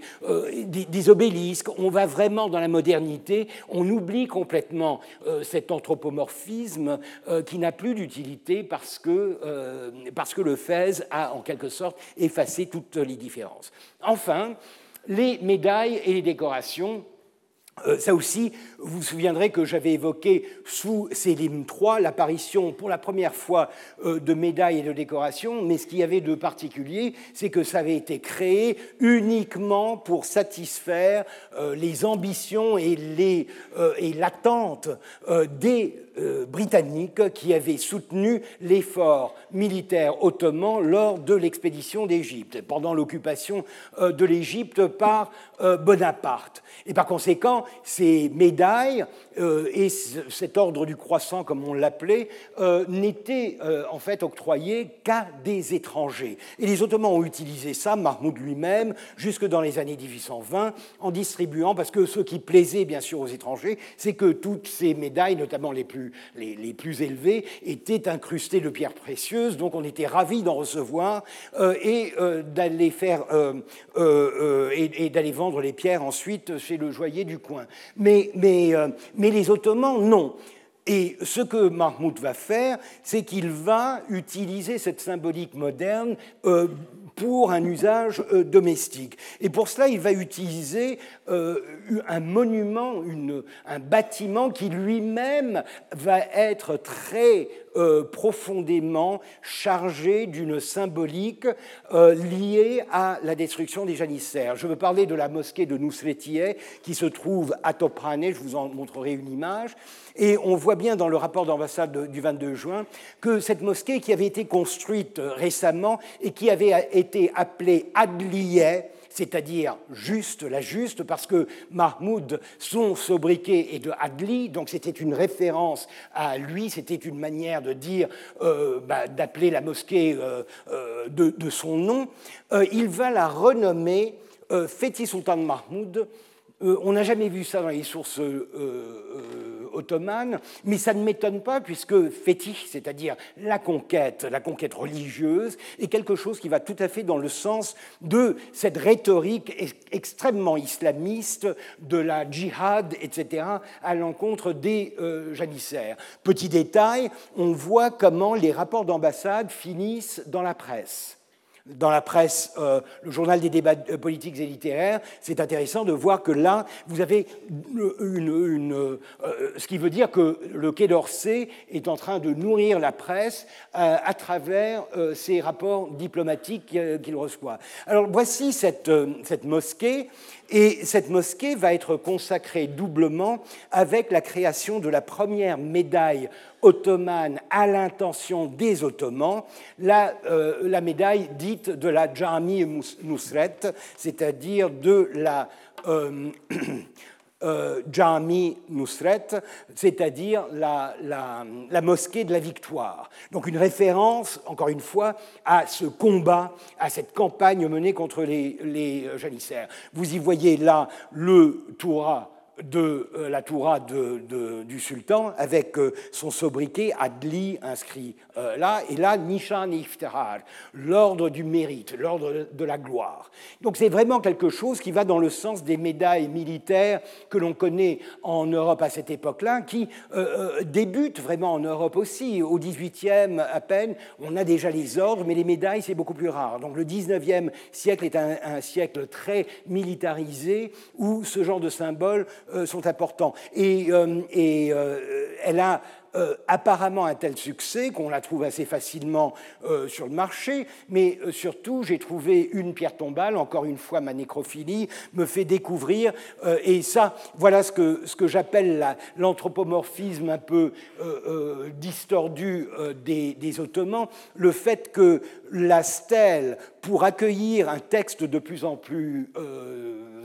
Speaker 2: des, obélisques. On va vraiment dans la modernité, on oublie complètement cet anthropomorphisme qui n'a plus d'utilité parce que, parce que le fez a en quelque sorte effacer toutes les différences. Enfin, les médailles et les décorations euh, ça aussi, vous vous souviendrez que j'avais évoqué sous Sélim III l'apparition pour la première fois euh, de médailles et de décorations, mais ce qu'il y avait de particulier, c'est que ça avait été créé uniquement pour satisfaire euh, les ambitions et l'attente des Britanniques qui avaient soutenu l'effort militaire ottoman lors de l'expédition d'Égypte, pendant l'occupation de l'Égypte par Bonaparte. Et par conséquent, ces médailles euh, et cet ordre du croissant, comme on l'appelait, euh, n'étaient euh, en fait octroyés qu'à des étrangers. Et les Ottomans ont utilisé ça, Mahmoud lui-même, jusque dans les années 1820, en distribuant, parce que ce qui plaisait bien sûr aux étrangers, c'est que toutes ces médailles, notamment les plus, les, plus élevées, étaient incrustées de pierres précieuses, donc on était ravis d'en recevoir et d'aller faire et, et d'aller vendre les pierres ensuite chez le joaillier du coin. Mais, mais, euh, mais les Ottomans, non. Et ce que Mahmoud va faire, c'est qu'il va utiliser cette symbolique moderne euh, pour un usage euh, domestique. Et pour cela, il va utiliser un monument, un bâtiment qui lui-même va être très euh, profondément chargé d'une symbolique euh, liée à la destruction des janissaires. Je veux parler de la mosquée de Nusretiye qui se trouve à Toprane, je vous en montrerai une image. Et on voit bien dans le rapport d'ambassade du 22 juin que cette mosquée qui avait été construite récemment et qui avait été appelée Adliye, c'est-à-dire juste, la juste, parce que Mahmoud, son sobriquet est de Adli, donc c'était une référence à lui, c'était une manière de dire, euh, bah, d'appeler la mosquée euh, euh, de, son nom. il va la renommer Fethi Sultan Mahmoud. on n'a jamais vu ça dans les sources ottomane, mais ça ne m'étonne pas puisque fétiche, c'est-à-dire la conquête, la conquête religieuse, est quelque chose qui va tout à fait dans le sens de cette rhétorique extrêmement islamiste de la djihad, etc., à l'encontre des euh, janissaires. Petit détail, on voit comment les rapports d'ambassade finissent dans la presse. Dans la presse, euh, le journal des débats euh, politiques et littéraires, c'est intéressant de voir que là, vous avez une, euh, ce qui veut dire que le Quai d'Orsay est en train de nourrir la presse à travers ces rapports diplomatiques qu'il reçoit. Alors voici cette mosquée. Et cette mosquée va être consacrée doublement avec la création de la première médaille ottomane à l'intention des Ottomans, la, euh, la, médaille dite de la Jami Nusret, c'est-à-dire de la euh, [COUGHS] euh, Jami Nusret, c'est-à-dire la, la, mosquée de la victoire. Donc une référence, encore une fois, à ce combat, à cette campagne menée contre les, les janissaires. Vous y voyez là le Toura de euh, la Toura du sultan avec euh, son sobriquet Adli inscrit euh, là, et là Nishan Iftihar, l'ordre du mérite, l'ordre de la gloire. Donc c'est vraiment quelque chose qui va dans le sens des médailles militaires que l'on connaît en Europe à cette époque-là, qui débutent vraiment en Europe aussi. Au XVIIIe à peine, on a déjà les ordres, mais les médailles c'est beaucoup plus rare. Donc le XIXe siècle est un, un siècle très militarisé où ce genre de symbole euh, sont importants. Et, euh, et euh, elle a euh, apparemment un tel succès qu'on la trouve assez facilement euh, sur le marché, mais euh, surtout j'ai trouvé une pierre tombale, encore une fois ma nécrophilie me fait découvrir, et ça voilà ce que, ce que j'appelle l'anthropomorphisme un peu distordu des, Ottomans, le fait que la stèle, pour accueillir un texte de plus en plus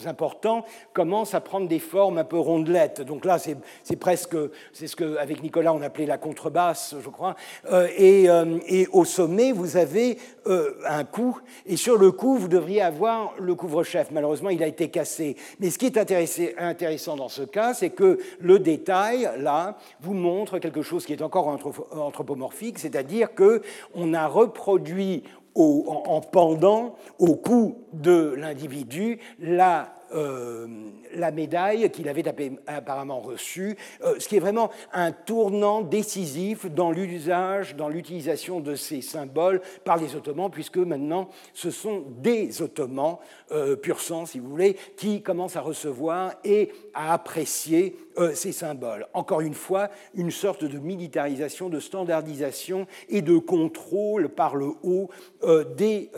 Speaker 2: important, commence à prendre des formes un peu rondelettes. Donc là, c'est presque, c'est ce qu'avec Nicolas on appelait la contrebasse, je crois. Euh, euh, et, au sommet, vous avez euh, un coup, et sur le coup, vous devriez avoir le couvre-chef. Malheureusement, il a été cassé. Mais ce qui est intéressant dans ce cas, c'est que le détail, là, vous montre quelque chose qui est encore anthropomorphique, c'est-à-dire qu'on a reproduit en pendant au cou de l'individu la euh, la médaille qu'il avait apparemment reçue, euh, ce qui est vraiment un tournant décisif dans l'usage, dans l'utilisation de ces symboles par les Ottomans, puisque maintenant ce sont des Ottomans, euh, pur sang si vous voulez, qui commencent à recevoir et à apprécier ces symboles. Encore une fois, une sorte de militarisation, de standardisation et de contrôle par le haut des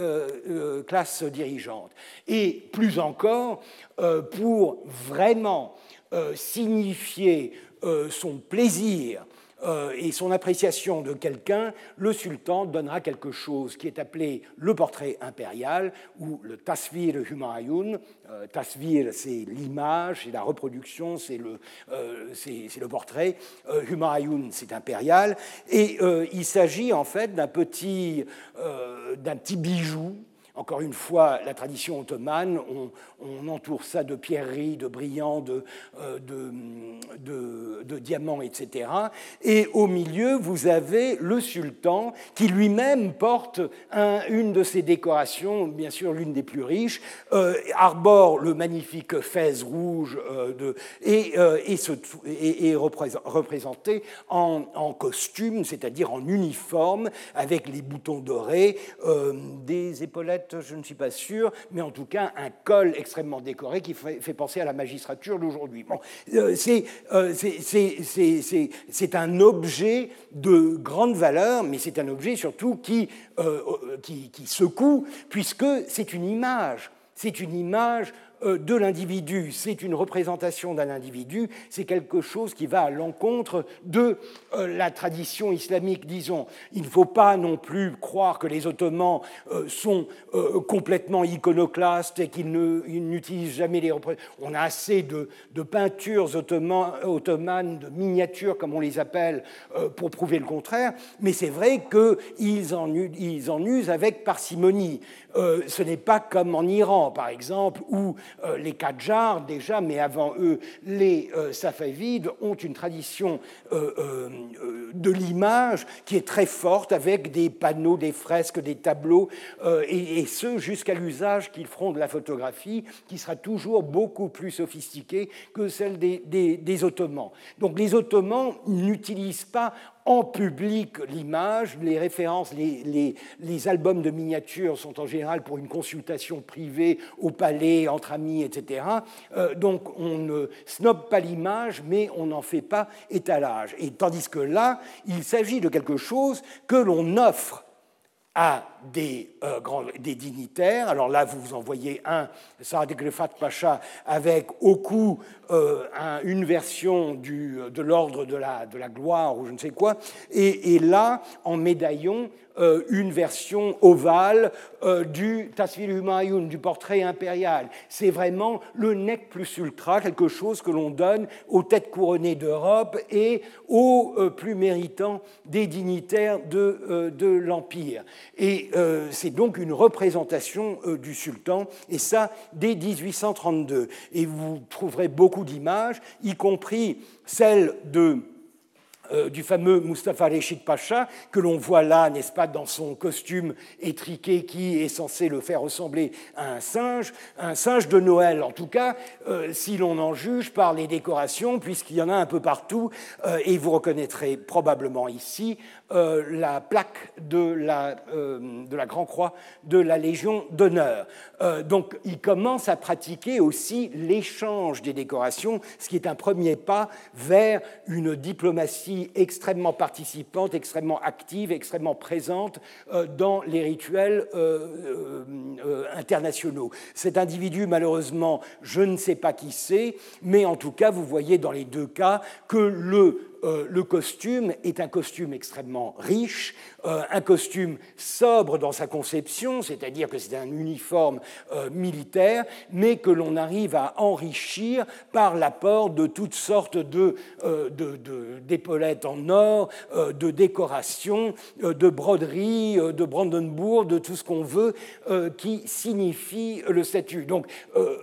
Speaker 2: classes dirigeantes. Et plus encore, euh, pour vraiment euh, signifier euh, son plaisir et son appréciation de quelqu'un, le sultan donnera quelque chose qui est appelé le portrait impérial ou le tasvir humayun. tasvir, c'est l'image, c'est la reproduction, c'est le, le, portrait. humayun, c'est impérial. Et il s'agit en fait d'un petit, d'un petit bijou encore une fois, la tradition ottomane, on, entoure ça de pierreries, de brillants, de, euh, diamants, etc. Et au milieu, vous avez le sultan qui lui-même porte une de ses décorations, bien sûr l'une des plus riches, euh, arbore le magnifique fez rouge euh, et, est représenté en, en costume, c'est-à-dire en uniforme, avec les boutons dorés, des épaulettes je ne suis pas sûr, mais en tout cas un col extrêmement décoré qui fait, penser à la magistrature d'aujourd'hui. Bon, euh, euh, c'est un objet de grande valeur, mais c'est un objet surtout qui, euh, qui, secoue, puisque c'est une image. C'est une image de l'individu, c'est une représentation d'un individu, c'est quelque chose qui va à l'encontre de euh, la tradition islamique, disons. Il ne faut pas non plus croire que les Ottomans euh, sont complètement iconoclastes et qu'ils n'utilisent jamais les représentations. On a assez de, peintures ottomanes, de miniatures, comme on les appelle, pour prouver le contraire, mais c'est vrai qu'ils ils en usent avec parcimonie. Ce n'est pas comme en Iran, par exemple, où euh, les Qajars déjà, mais avant eux, les euh, Safavides ont une tradition euh, de l'image qui est très forte avec des panneaux, des fresques, des tableaux, et, ce jusqu'à l'usage qu'ils feront de la photographie, qui sera toujours beaucoup plus sophistiquée que celle des Ottomans. Donc les Ottomans n'utilisent pas en public l'image. Les références, les, les, albums de miniatures sont en général pour une consultation privée au palais, entre amis, etc. Euh, donc on ne snobe pas l'image, mais on n'en fait pas étalage. Et tandis que là, il s'agit de quelque chose que l'on offre à des, euh, des dignitaires. Alors là, vous en voyez un, Saad Grefat Pacha, avec au cou euh, une version de l'ordre de la, gloire ou je ne sais quoi, et là, en médaillon, euh, une version ovale euh, du Tasvir Humayun, du portrait impérial. C'est vraiment le nec plus ultra, quelque chose que l'on donne aux têtes couronnées d'Europe et aux euh, plus méritants des dignitaires de, de l'Empire. Et c'est donc une représentation du sultan, et ça dès 1832. Et vous trouverez beaucoup d'images, y compris celles de euh, du fameux Mustafa Reshid Pacha, que l'on voit là, n'est-ce pas, dans son costume étriqué qui est censé le faire ressembler à un singe, un singe de Noël en tout cas, euh, si l'on en juge par les décorations, puisqu'il y en a un peu partout, euh, et vous reconnaîtrez probablement ici la plaque de la, de la Grand Croix de la Légion d'honneur. donc il commence à pratiquer aussi l'échange des décorations, ce qui est un premier pas vers une diplomatie extrêmement participante, extrêmement active, extrêmement présente euh, dans les rituels euh, euh, internationaux. Cet individu, malheureusement, je ne sais pas qui c'est, mais en tout cas, vous voyez dans les deux cas que le euh, le costume est un costume extrêmement riche, euh, un costume sobre dans sa conception, c'est-à-dire que c'est un uniforme euh, militaire, mais que l'on arrive à enrichir par l'apport de toutes sortes de, d'épaulettes en or, de décorations, de broderies, de Brandenburg, de tout ce qu'on veut qui signifie le statut. Donc,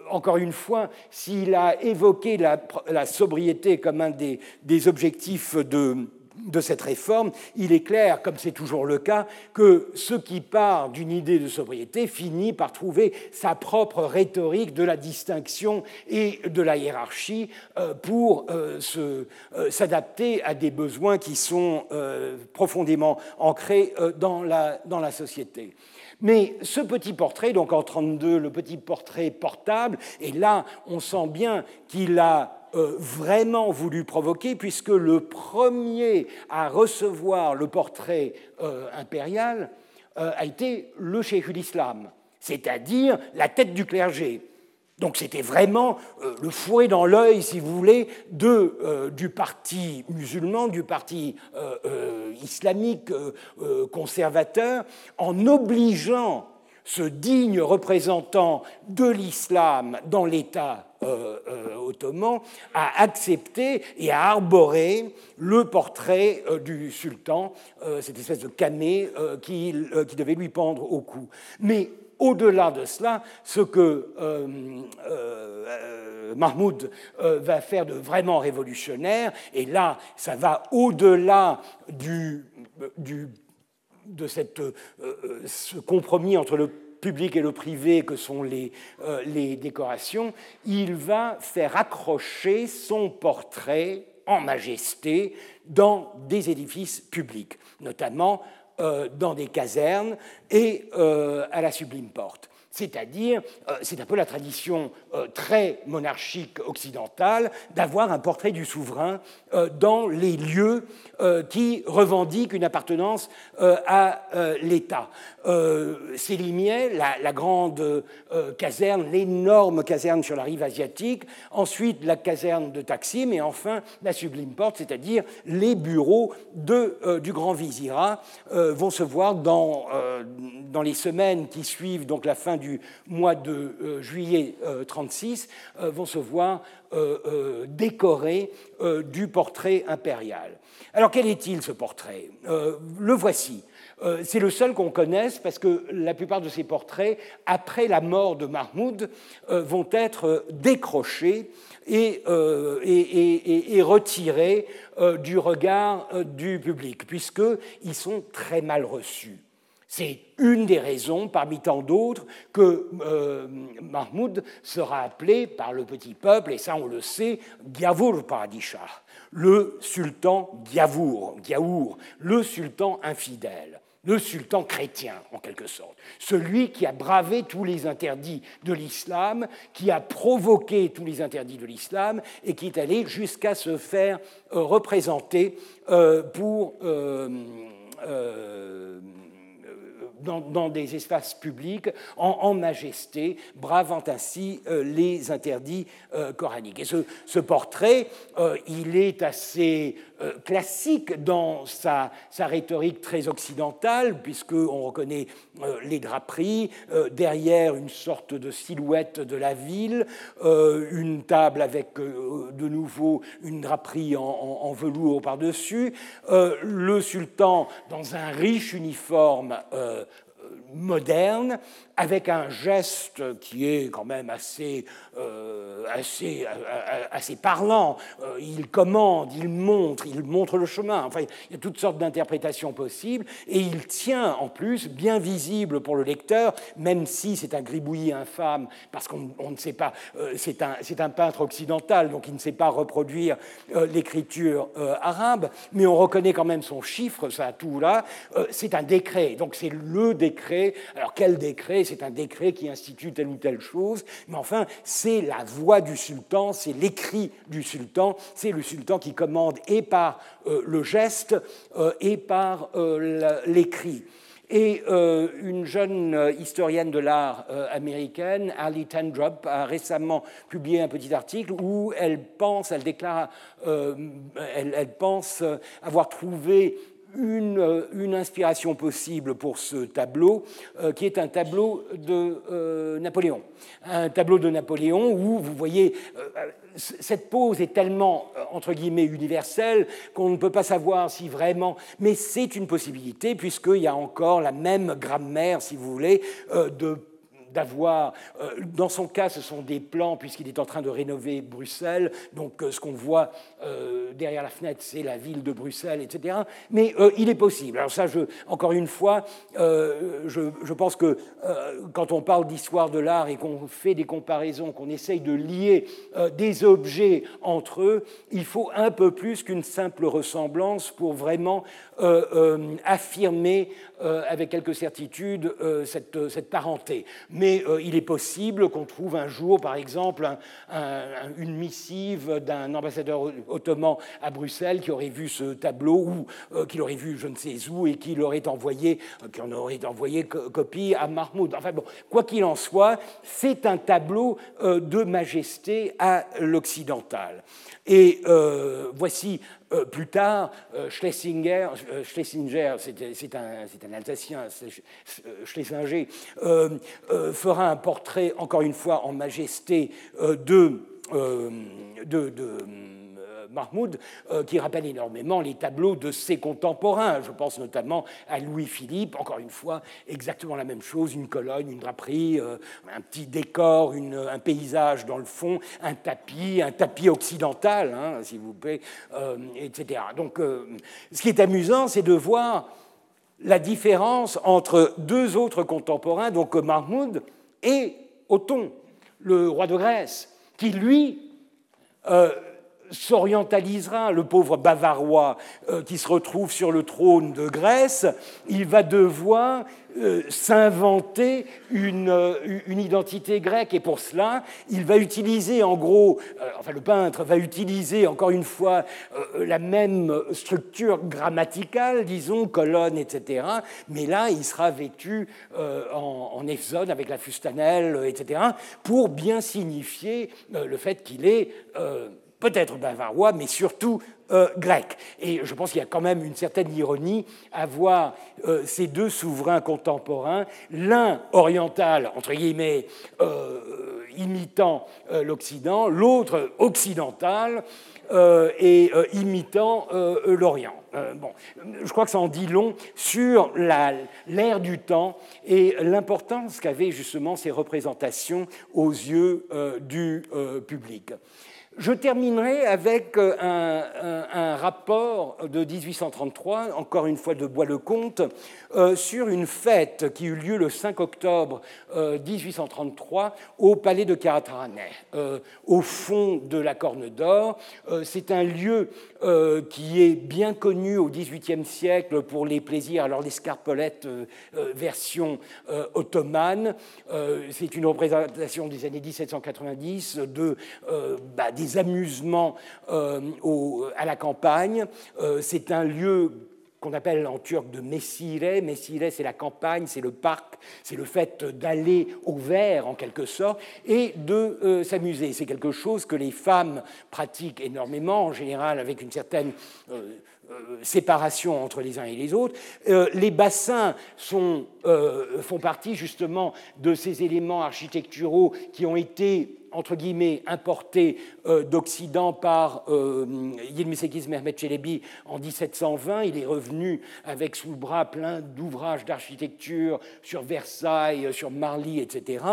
Speaker 2: encore une fois, s'il a évoqué la, sobriété comme un des objectifs de, cette réforme, il est clair, comme c'est toujours le cas, que ce qui part d'une idée de sobriété finit par trouver sa propre rhétorique de la distinction et de la hiérarchie euh, pour euh, euh, s'adapter à des besoins qui sont profondément ancrés dans la, dans la société. Mais ce petit portrait, donc en 32, le petit portrait portable, et là on sent bien qu'il a euh, vraiment voulu provoquer, puisque le premier à recevoir le portrait euh, impérial euh, a été le cheikh l'Islam, c'est-à-dire la tête du clergé. Donc c'était vraiment le fouet dans l'œil, si vous voulez, du parti musulman, du parti islamique conservateur, en obligeant ce digne représentant de l'islam dans l'État euh, euh, ottoman a accepté et a arboré le portrait euh, du sultan, cette espèce de camé qui, devait lui pendre au cou. Mais au-delà de cela, ce que Mahmoud va faire de vraiment révolutionnaire, et là, ça va au-delà du de cette, euh, euh, ce compromis entre le public et le privé que sont euh, les décorations, il va faire accrocher son portrait en majesté dans des édifices publics, notamment dans des casernes et à la Sublime Porte. C'est-à-dire, c'est un peu la tradition très monarchique occidentale d'avoir un portrait du souverain dans les lieux euh, qui revendique une appartenance euh, à euh, l'État. Célimier, la, la grande caserne, l'énorme caserne sur la rive asiatique, ensuite la caserne de Taksim et enfin la sublime porte, c'est-à-dire les bureaux du grand vizirat vont se voir dans, dans les semaines qui suivent donc la fin du mois de juillet 36, vont se voir décorés du portrait impérial. Alors quel est-il ce portrait? Euh, Le voici. Euh, c'est le seul qu'on connaisse parce que la plupart de ces portraits, après la mort de Mahmoud, euh, vont être décrochés et retirés du regard du public, puisqu'ils sont très mal reçus. C'est une des raisons, parmi tant d'autres, que euh, Mahmoud sera appelé par le petit peuple, et ça on le sait, Gyavur Paradishah, le sultan Gyaour, le sultan infidèle le sultan chrétien, en quelque sorte, celui qui a bravé tous les interdits de l'islam, qui a provoqué tous les interdits de l'islam et qui est allé jusqu'à se faire euh, représenter euh, pour dans, des espaces publics en, majesté, bravant ainsi euh, les interdits euh, coraniques. Et ce, portrait, euh, il est assez classique dans sa, sa, rhétorique très occidentale, puisqu'on reconnaît les draperies, derrière une sorte de silhouette de la ville, une table avec de nouveau une draperie en, en velours par-dessus, le sultan dans un riche uniforme moderne, avec un geste qui est quand même assez, euh, assez, euh, assez parlant. Euh, il commande, il montre, il montre le chemin. Enfin, il y a toutes sortes d'interprétations possibles. Et il tient en plus, bien visible pour le lecteur, même si c'est un gribouillis infâme, parce qu'on ne sait pas, c'est un, un, peintre occidental, donc il ne sait pas reproduire l'écriture arabe, mais on reconnaît quand même son chiffre, ça tout là. c'est un décret, donc c'est le décret. Alors quel décret? C'est un décret qui institue telle ou telle chose, mais enfin, c'est la voix du sultan, c'est l'écrit du sultan, c'est le sultan qui commande et par euh, le geste euh, et par euh, l'écrit. Et une jeune historienne de l'art américaine, Ali Tendrop, a récemment publié un petit article où elle pense, elle déclare, elle, pense avoir trouvé euh, une, inspiration possible pour ce tableau, euh, qui est un tableau de euh, Napoléon. Un tableau de Napoléon où, vous voyez, cette pose est tellement, entre guillemets, universelle qu'on ne peut pas savoir si vraiment... Mais c'est une possibilité, puisqu'il y a encore la même grammaire, si vous voulez, de d'avoir, euh, dans son cas, ce sont des plans puisqu'il est en train de rénover Bruxelles, donc euh, ce qu'on voit euh, derrière la fenêtre, c'est la ville de Bruxelles, etc. Mais il est possible. Alors ça, je, encore une fois, je, je, pense que quand on parle d'histoire de l'art et qu'on fait des comparaisons, qu'on essaye de lier des objets entre eux, il faut un peu plus qu'une simple ressemblance pour vraiment affirmer avec quelque certitude cette, cette parenté mais euh, il est possible qu'on trouve un jour, par exemple, une missive d'un ambassadeur ottoman à Bruxelles qui aurait vu ce tableau ou euh, qui l'aurait vu je ne sais où et qui l'aurait envoyé, euh, qui en aurait envoyé copie à Mahmoud. Enfin bon, quoi qu'il en soit, c'est un tableau de majesté à l'occidental. Et voici euh, plus tard, euh, Schlesinger, euh, Schlesinger c'est un, un, Alsacien, Schlesinger, fera un portrait, encore une fois, en majesté de, de, de Mahmoud, euh, qui rappelle énormément les tableaux de ses contemporains. Je pense notamment à Louis-Philippe, encore une fois, exactement la même chose, une colonne, une draperie, euh, un petit décor, un paysage dans le fond, un tapis, un tapis occidental, hein, s'il vous plaît, euh, etc. Donc ce qui est amusant, c'est de voir la différence entre deux autres contemporains, donc Mahmoud et Othon, le roi de Grèce, qui lui s'orientalisera, le pauvre Bavarois euh, qui se retrouve sur le trône de Grèce, il va devoir euh, s'inventer une, euh, une, identité grecque. Et pour cela, il va utiliser en gros, enfin le peintre va utiliser encore une fois la même structure grammaticale, disons, colonne, etc. Mais là, il sera vêtu en, en exode avec la fustanelle, etc., pour bien signifier le fait qu'il est peut-être bavarois, mais surtout euh, grec. Et je pense qu'il y a quand même une certaine ironie à voir euh, ces deux souverains contemporains, l'un oriental, entre guillemets, euh, imitant l'Occident, l'autre occidental et imitant l'Orient. bon, je crois que ça en dit long sur l'ère du temps et l'importance qu'avaient justement ces représentations aux yeux du public. Je terminerai avec euh, un, rapport de 1833, encore une fois de Bois-le-Comte, euh, sur une fête qui eut lieu le 5 octobre 1833 euh, au palais de Carataranais, au fond de la Corne d'Or. C'est un lieu qui est bien connu au XVIIIe siècle pour les plaisirs, alors l'escarpolette version ottomane. C'est une représentation des années 1790 de, bah, des amusements euh, à la campagne. Euh, c'est un lieu qu'on appelle en turc de Messire. Messire, c'est la campagne, c'est le parc, c'est le fait d'aller au vert en quelque sorte et de euh, s'amuser. C'est quelque chose que les femmes pratiquent énormément, en général avec une certaine séparation entre les uns et les autres. les bassins font partie justement de ces éléments architecturaux qui ont été entre guillemets, importé euh, d'Occident par euh, Yilmisekiz Mehmet Çelebi en 1720. Il est revenu avec sous le bras plein d'ouvrages d'architecture sur Versailles, sur Marly, etc.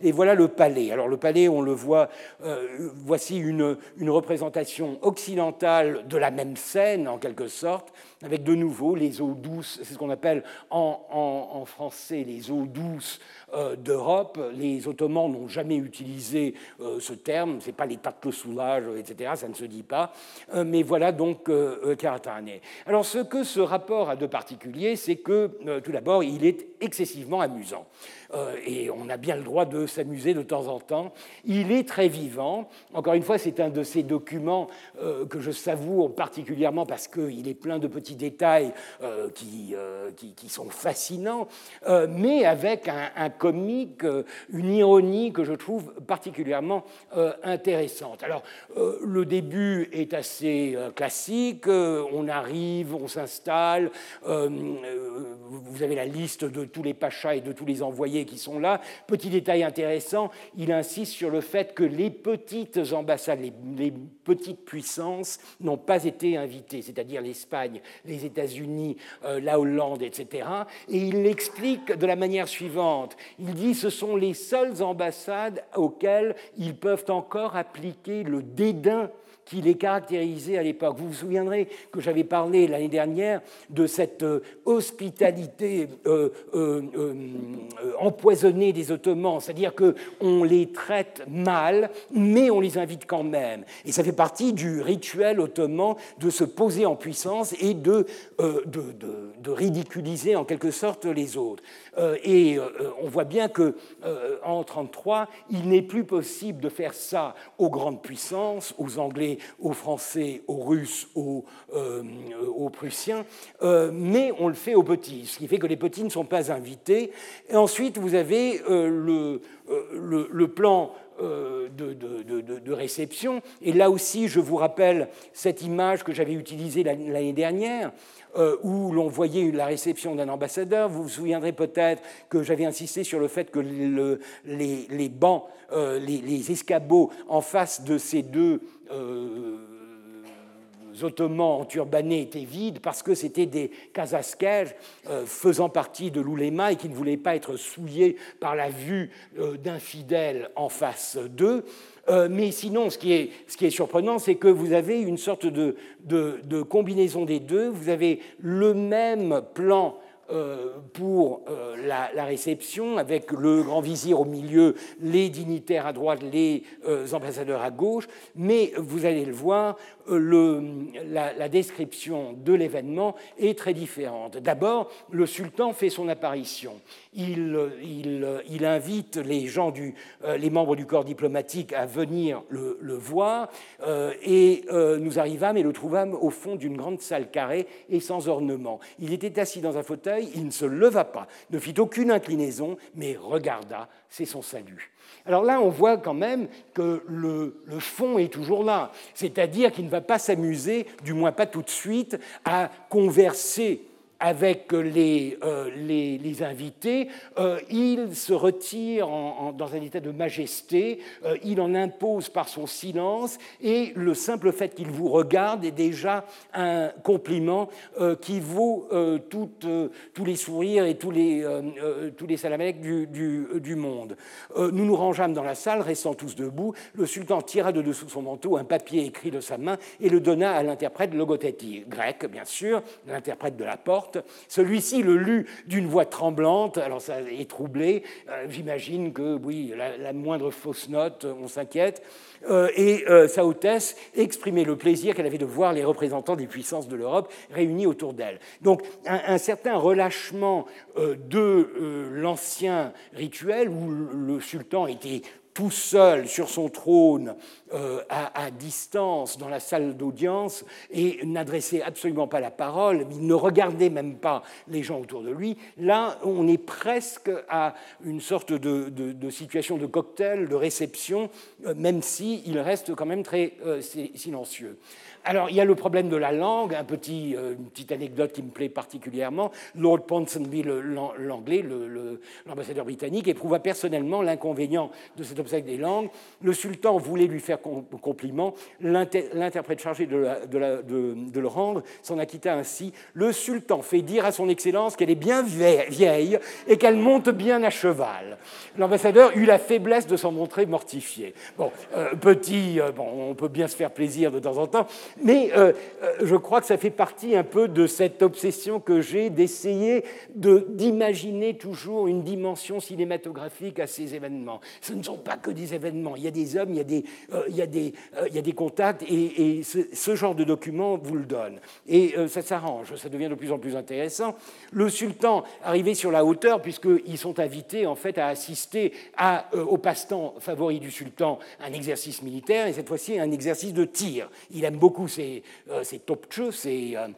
Speaker 2: Et voilà le palais. Alors le palais, on le voit, euh, voici une représentation occidentale de la même scène, en quelque sorte, avec de nouveau les eaux douces, c'est ce qu'on appelle en, français les eaux douces euh, d'Europe. Les Ottomans n'ont jamais utilisé euh, ce terme, ce n'est pas les tatlı soulage, etc., ça ne se dit pas. Euh, mais voilà donc Karatane. Alors ce que ce rapport a de particulier, c'est que tout d'abord, il est excessivement amusant. Euh, et on a bien le droit de s'amuser de temps en temps. Il est très vivant. Encore une fois, c'est un de ces documents euh, que je savoure particulièrement parce qu'il est plein de petits détails euh, qui, sont fascinants, mais avec un, un comique, une ironie que je trouve particulièrement intéressante. Alors, le début est assez classique. on arrive, on s'installe. vous avez la liste de tous les pachas et de tous les envoyés qui sont là. Petit détail intéressant, il insiste sur le fait que les petites ambassades, les, petites puissances n'ont pas été invitées, c'est-à-dire l'Espagne, les États-Unis, euh, la Hollande, etc. Et il l'explique de la manière suivante. Il dit ce sont les seules ambassades auxquelles ils peuvent encore appliquer le dédain qui les caractérisait à l'époque. Vous vous souviendrez que j'avais parlé l'année dernière de cette euh, hospitalité euh, euh, empoisonnée des Ottomans, c'est-à-dire qu'on les traite mal, mais on les invite quand même. Et ça fait partie du rituel ottoman de se poser en puissance et de, ridiculiser en quelque sorte les autres. et on voit bien que en 1933, il n'est plus possible de faire ça aux grandes puissances, aux Anglais aux Français, aux Russes, aux, euh, Prussiens, euh, mais on le fait aux petits, ce qui fait que les petits ne sont pas invités. Et ensuite, vous avez euh, le, le, plan de, de, réception. Et là aussi, je vous rappelle cette image que j'avais utilisée l'année dernière, où l'on voyait la réception d'un ambassadeur. Vous vous souviendrez peut-être que j'avais insisté sur le fait que le, les, bancs, les, les, escabeaux en face de ces deux euh, ottomans turbanés étaient vides parce que c'était des kazaskèges euh, faisant partie de l'ouléma et qui ne voulaient pas être souillés par la vue euh, d'infidèles en face d'eux. mais sinon, ce qui est, surprenant, c'est que vous avez une sorte de, combinaison des deux. Vous avez le même plan euh, pour euh, la, réception, avec le grand vizir au milieu, les dignitaires à droite, les euh, ambassadeurs à gauche, mais vous allez le voir, la, description de l'événement est très différente. D'abord, le sultan fait son apparition. Il, invite les, membres du corps diplomatique à venir le voir, et nous arrivâmes et le trouvâmes au fond d'une grande salle carrée et sans ornement. Il était assis dans un fauteuil il ne se leva pas, ne fit aucune inclinaison, mais regarda, c'est son salut. Alors là, on voit quand même que le, fond est toujours là, c'est-à-dire qu'il ne va pas s'amuser, du moins pas tout de suite, à converser avec les, euh, les, invités, euh, il se retire dans un état de majesté, euh, il en impose par son silence, et le simple fait qu'il vous regarde est déjà un compliment qui vaut tous les sourires et tous les, tous les du, du, monde. nous nous rangeâmes dans la salle, restant tous debout. Le sultan tira de dessous son manteau un papier écrit de sa main et le donna à l'interprète Logothetti, grec bien sûr, l'interprète de la porte celui-ci le lut d'une voix tremblante, alors ça est troublé, euh, j'imagine que, oui, la, moindre fausse note, on s'inquiète, euh, et euh, sa hautesse exprimait le plaisir qu'elle avait de voir les représentants des puissances de l'Europe réunis autour d'elle. Donc un, certain relâchement de l'ancien rituel où le sultan était tout seul sur son trône, euh, à, distance, dans la salle d'audience, et n'adressait absolument pas la parole, il ne regardait même pas les gens autour de lui, là, on est presque à une sorte de, situation de cocktail, de réception, euh, même s'il reste quand même très euh, silencieux. Alors, il y a le problème de la langue, un petit, euh, une petite anecdote qui me plaît particulièrement. Lord Ponsonby, l'anglais, l'ambassadeur britannique, éprouva personnellement l'inconvénient de cet obstacle des langues. Le sultan voulait lui faire compliment. L'interprète chargé de, le rendre s'en acquitta ainsi. Le sultan fait dire à son Excellence qu'elle est bien vieille et qu'elle monte bien à cheval. L'ambassadeur eut la faiblesse de s'en montrer mortifié. Bon, euh, petit, euh, bon, on peut bien se faire plaisir de temps en temps, mais euh, euh, je crois que ça fait partie un peu de cette obsession que j'ai d'essayer d'imaginer toujours une dimension cinématographique à ces événements. Ce ne sont pas que des événements, il y a des hommes, il y a des, euh, il y a des, il y a des contacts, et, ce, genre de document vous le donne. Et ça s'arrange, ça devient de plus en plus intéressant. Le sultan, arrivé sur la hauteur, puisqu'ils sont invités en fait à assister au passe-temps favori du sultan, un exercice militaire, et cette fois-ci un exercice de tir. Il aime beaucoup ces euh, topcheux, ces, euh,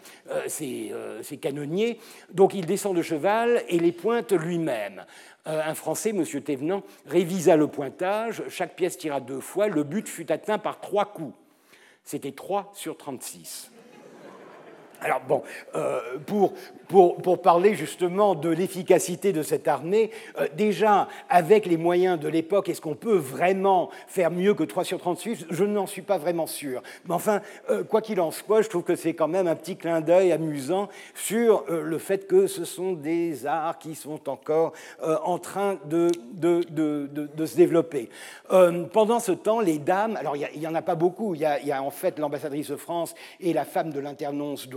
Speaker 2: euh, canonniers. Donc il descend de cheval et les pointe lui-même. Un Français, M. Thévenant, révisa le pointage, chaque pièce tira deux fois, le but fut atteint par trois coups. C'était 3 sur 36. Alors bon, pour, pour, parler justement de l'efficacité de cette armée. Euh, déjà, avec les moyens de l'époque, est-ce qu'on peut vraiment faire mieux que 3 sur 38 Je n'en suis pas vraiment sûr. Mais enfin, euh, quoi qu'il en soit, je trouve que c'est quand même un petit clin d'œil amusant sur euh, le fait que ce sont des arts qui sont encore en train de, de, de, de, se développer. pendant ce temps, les dames, alors il n'y en a pas beaucoup, il y y a en fait l'ambassadrice de France et la femme de l'internonce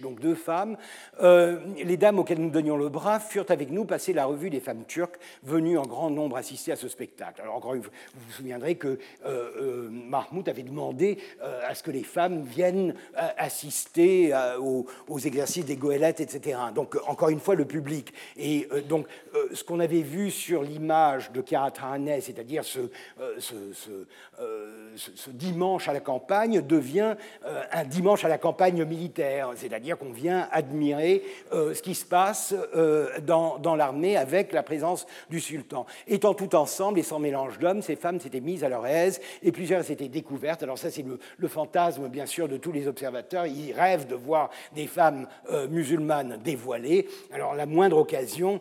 Speaker 2: donc deux femmes. Euh, les dames auxquelles nous donnions le bras furent avec nous passer la revue des femmes turques venues en grand nombre assister à ce spectacle. Alors encore une fois, vous vous souviendrez que euh, euh, Mahmoud avait demandé à ce que les femmes viennent assister aux, exercices des goélettes, etc. Donc encore une fois, le public. Et donc ce qu'on avait vu sur l'image de Karatarane, c'est-à-dire ce, ce, dimanche à la campagne, devient un dimanche à la campagne militaire, c'est-à-dire qu'on vient admirer euh, ce qui se passe euh, dans, l'armée avec la présence du sultan. Étant tout ensemble et sans mélange d'hommes, ces femmes s'étaient mises à leur aise et plusieurs s'étaient découvertes. Alors ça, c'est le, fantasme, bien sûr, de tous les observateurs. Ils rêvent de voir des femmes euh, musulmanes dévoilées. Alors la moindre occasion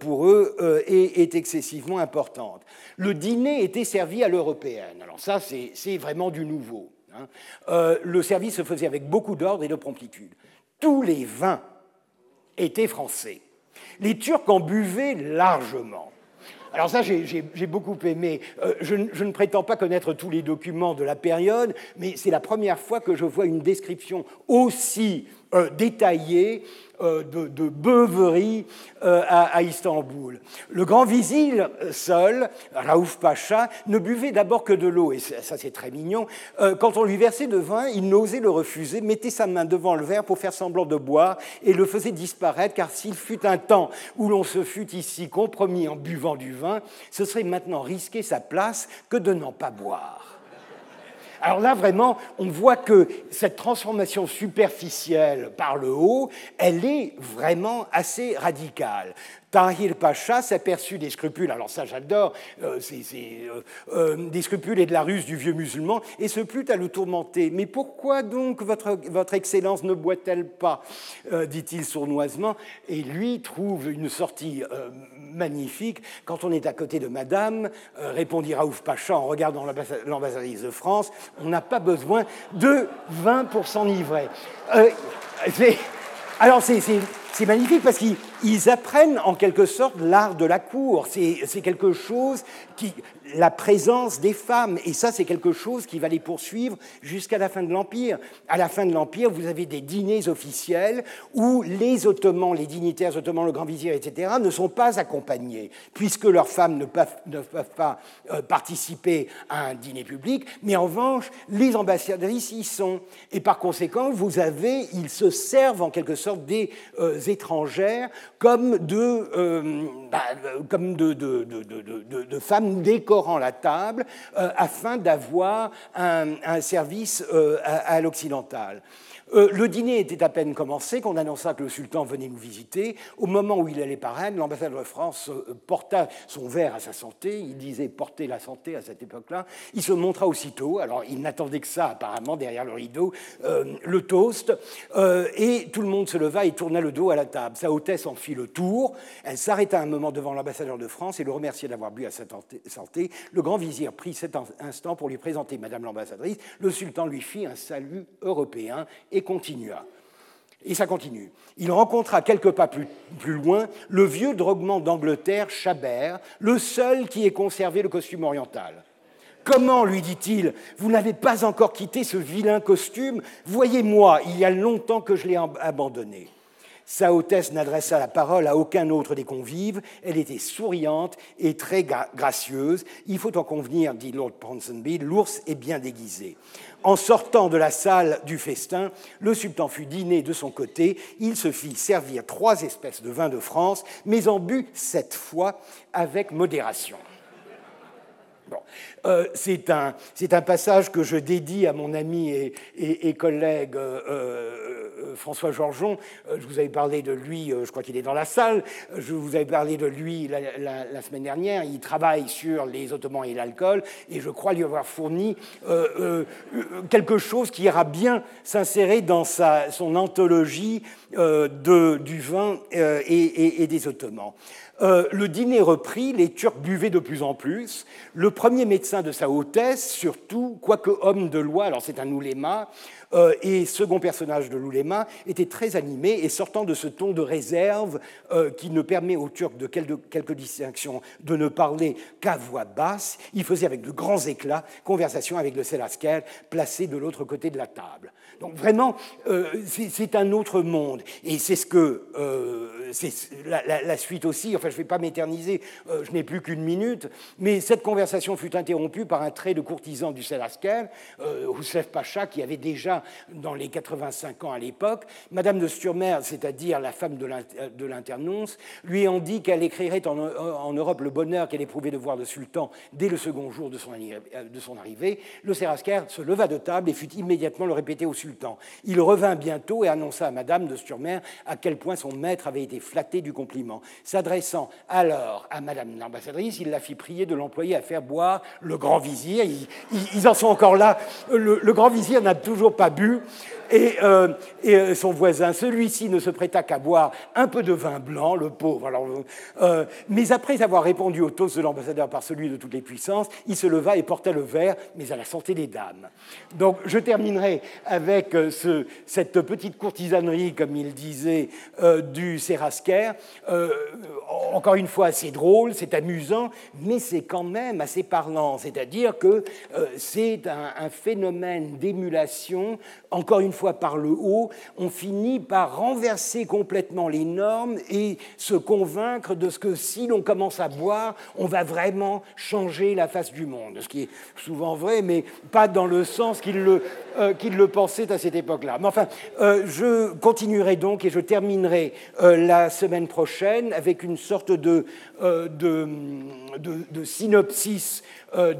Speaker 2: pour eux est, excessivement importante. Le dîner était servi à l'européenne. Alors ça, c'est vraiment du nouveau. Hein. le service se faisait avec beaucoup d'ordre et de promptitude. Tous les vins étaient français. Les Turcs en buvaient largement. Alors ça, j'ai beaucoup aimé. Euh, je, ne prétends pas connaître tous les documents de la période, mais c'est la première fois que je vois une description aussi euh, détaillée euh, de, beuverie euh, à, Istanbul. Le grand vizir seul, Raouf Pacha, ne buvait d'abord que de l'eau, et ça c'est très mignon. Quand on lui versait de vin, il n'osait le refuser, mettait sa main devant le verre pour faire semblant de boire et le faisait disparaître, car s'il fut un temps où l'on se fût ici compromis en buvant du vin, ce serait maintenant risquer sa place que de n'en pas boire. Alors là, vraiment, on voit que cette transformation superficielle par le haut, elle est vraiment assez radicale. Tahir Pacha s'aperçut des scrupules, alors ça j'adore, euh, euh, euh, des scrupules et de la ruse du vieux musulman, et se plut à le tourmenter. Mais pourquoi donc votre, Excellence ne boit-elle pas dit-il sournoisement, et lui trouve une sortie magnifique. Quand on est à côté de Madame, répondit Raouf Pacha en regardant l'ambassadrice de France, on n'a pas besoin de vin pour s'enivrer. alors c'est magnifique parce qu'ils apprennent en quelque sorte l'art de la cour. C'est quelque chose qui, la présence des femmes. Et ça, c'est quelque chose qui va les poursuivre jusqu'à la fin de l'Empire. À la fin de l'Empire, vous avez des dîners officiels où les Ottomans, les dignitaires ottomans, le grand vizir, etc., ne sont pas accompagnés, puisque leurs femmes ne peuvent, ne peuvent pas euh, participer à un dîner public. Mais en revanche, les ambassadrices y sont. Et par conséquent, vous avez, ils se servent en quelque sorte des euh, étrangères comme de, femmes décorées la table euh, afin d'avoir un, service euh, à l'occidental. Euh, le dîner était à peine commencé qu'on annonça que le sultan venait nous visiter. Au moment où il allait par Rennes, l'ambassadeur de France euh, porta son verre à sa santé. Il disait porter la santé à cette époque-là. Il se montra aussitôt. Alors, il n'attendait que ça, apparemment, derrière le rideau, euh, le toast. et tout le monde se leva et tourna le dos à la table. Sa hôtesse en fit le tour. Elle s'arrêta un moment devant l'ambassadeur de France et le remercia d'avoir bu à sa santé. Le grand vizir prit cet instant pour lui présenter Madame l'ambassadrice. Le sultan lui fit un salut européen et continua. Et ça continue. Il rencontra quelques pas plus, loin le vieux droguement d'Angleterre, Chabert, le seul qui ait conservé le costume oriental. Comment, lui dit-il, vous n'avez pas encore quitté ce vilain costume? Voyez-moi, il y a longtemps que je l'ai abandonné. Sa hôtesse n'adressa la parole à aucun autre des convives. Elle était souriante et très gracieuse. Il faut en convenir, dit Lord Ponsonby, l'ours est bien déguisé. En sortant de la salle du festin, le sultan fut dîné de son côté. Il se fit servir trois espèces de vin de France, mais en but cette fois avec modération. Euh, c'est un, passage que je dédie à mon ami et, collègue euh, euh, François Georgeon. je vous avais parlé de lui, je crois qu'il est dans la salle. Je vous avais parlé de lui la, semaine dernière. Il travaille sur les Ottomans et l'alcool, et je crois lui avoir fourni quelque chose qui ira bien s'insérer dans son anthologie du vin et, et des Ottomans. Le dîner reprit, les Turcs buvaient de plus en plus. Le premier médecin de sa hautesse, surtout, quoique homme de loi, alors c'est un ouléma, euh, et second personnage de l'ouléma, était très animé et sortant de ce ton de réserve euh, qui ne permet aux Turcs de quelques distinctions de ne parler qu'à voix basse, il faisait avec de grands éclats conversation avec le Selasker placé de l'autre côté de la table. Donc vraiment, euh, c'est un autre monde. Et c'est ce que c'est la, suite aussi. Enfin, je ne vais pas m'éterniser, je n'ai plus qu'une minute. Mais cette conversation fut interrompue par un trait de courtisan du Selasker, Oussef Pacha, qui avait déjà dans les 85 ans à l'époque. Madame de Sturmer, c'est-à-dire la femme de l'internonce, lui en dit qu'elle écrirait en, Europe le bonheur qu'elle éprouvait de voir le sultan dès le second jour de son, arrivée. Le Serasker se leva de table et fut immédiatement le répéter au sultan. Il revint bientôt et annonça à Madame de Sturmer à quel point son maître avait été flatté du compliment. S'adressant alors à Madame l'ambassadrice, il la fit prier de l'employer à faire boire le grand vizir. Ils, en sont encore là. Le, grand vizir n'a toujours pas bu et, euh, euh, son voisin, celui-ci ne se prêta qu'à boire un peu de vin blanc, le pauvre. Euh, mais après avoir répondu au toast de l'ambassadeur par celui de toutes les puissances, il se leva et porta le verre, mais à la santé des dames. Donc je terminerai avec ce, cette petite courtisanerie, comme il disait, du Sérasker. encore une fois, c'est drôle, c'est amusant, mais c'est quand même assez parlant. C'est-à-dire que c'est un, phénomène d'émulation, encore une fois par le haut, on finit par renverser complètement les normes et se convaincre de ce que si l'on commence à boire, on va vraiment changer la face du monde. Ce qui est souvent vrai, mais pas dans le sens qu'il le, euh, le pensait à cette époque-là. Mais enfin, euh, je continuerai donc et je terminerai euh, la semaine prochaine avec une sorte de, de, de synopsis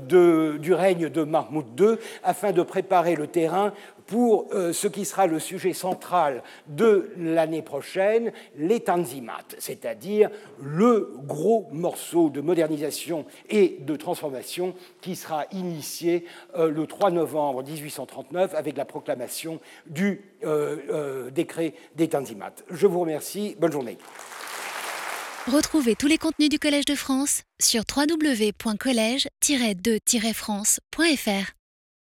Speaker 2: du règne de Mahmoud II afin de préparer le terrain pour euh, ce qui sera le sujet central de l'année prochaine, les Tanzimat, c'est-à-dire le gros morceau de modernisation et de transformation qui sera initié euh, le 3 novembre 1839 avec la proclamation du euh, décret des Tanzimat. Je vous remercie. Bonne journée.
Speaker 1: Retrouvez tous les contenus du Collège de France sur www.colège-2-france.fr.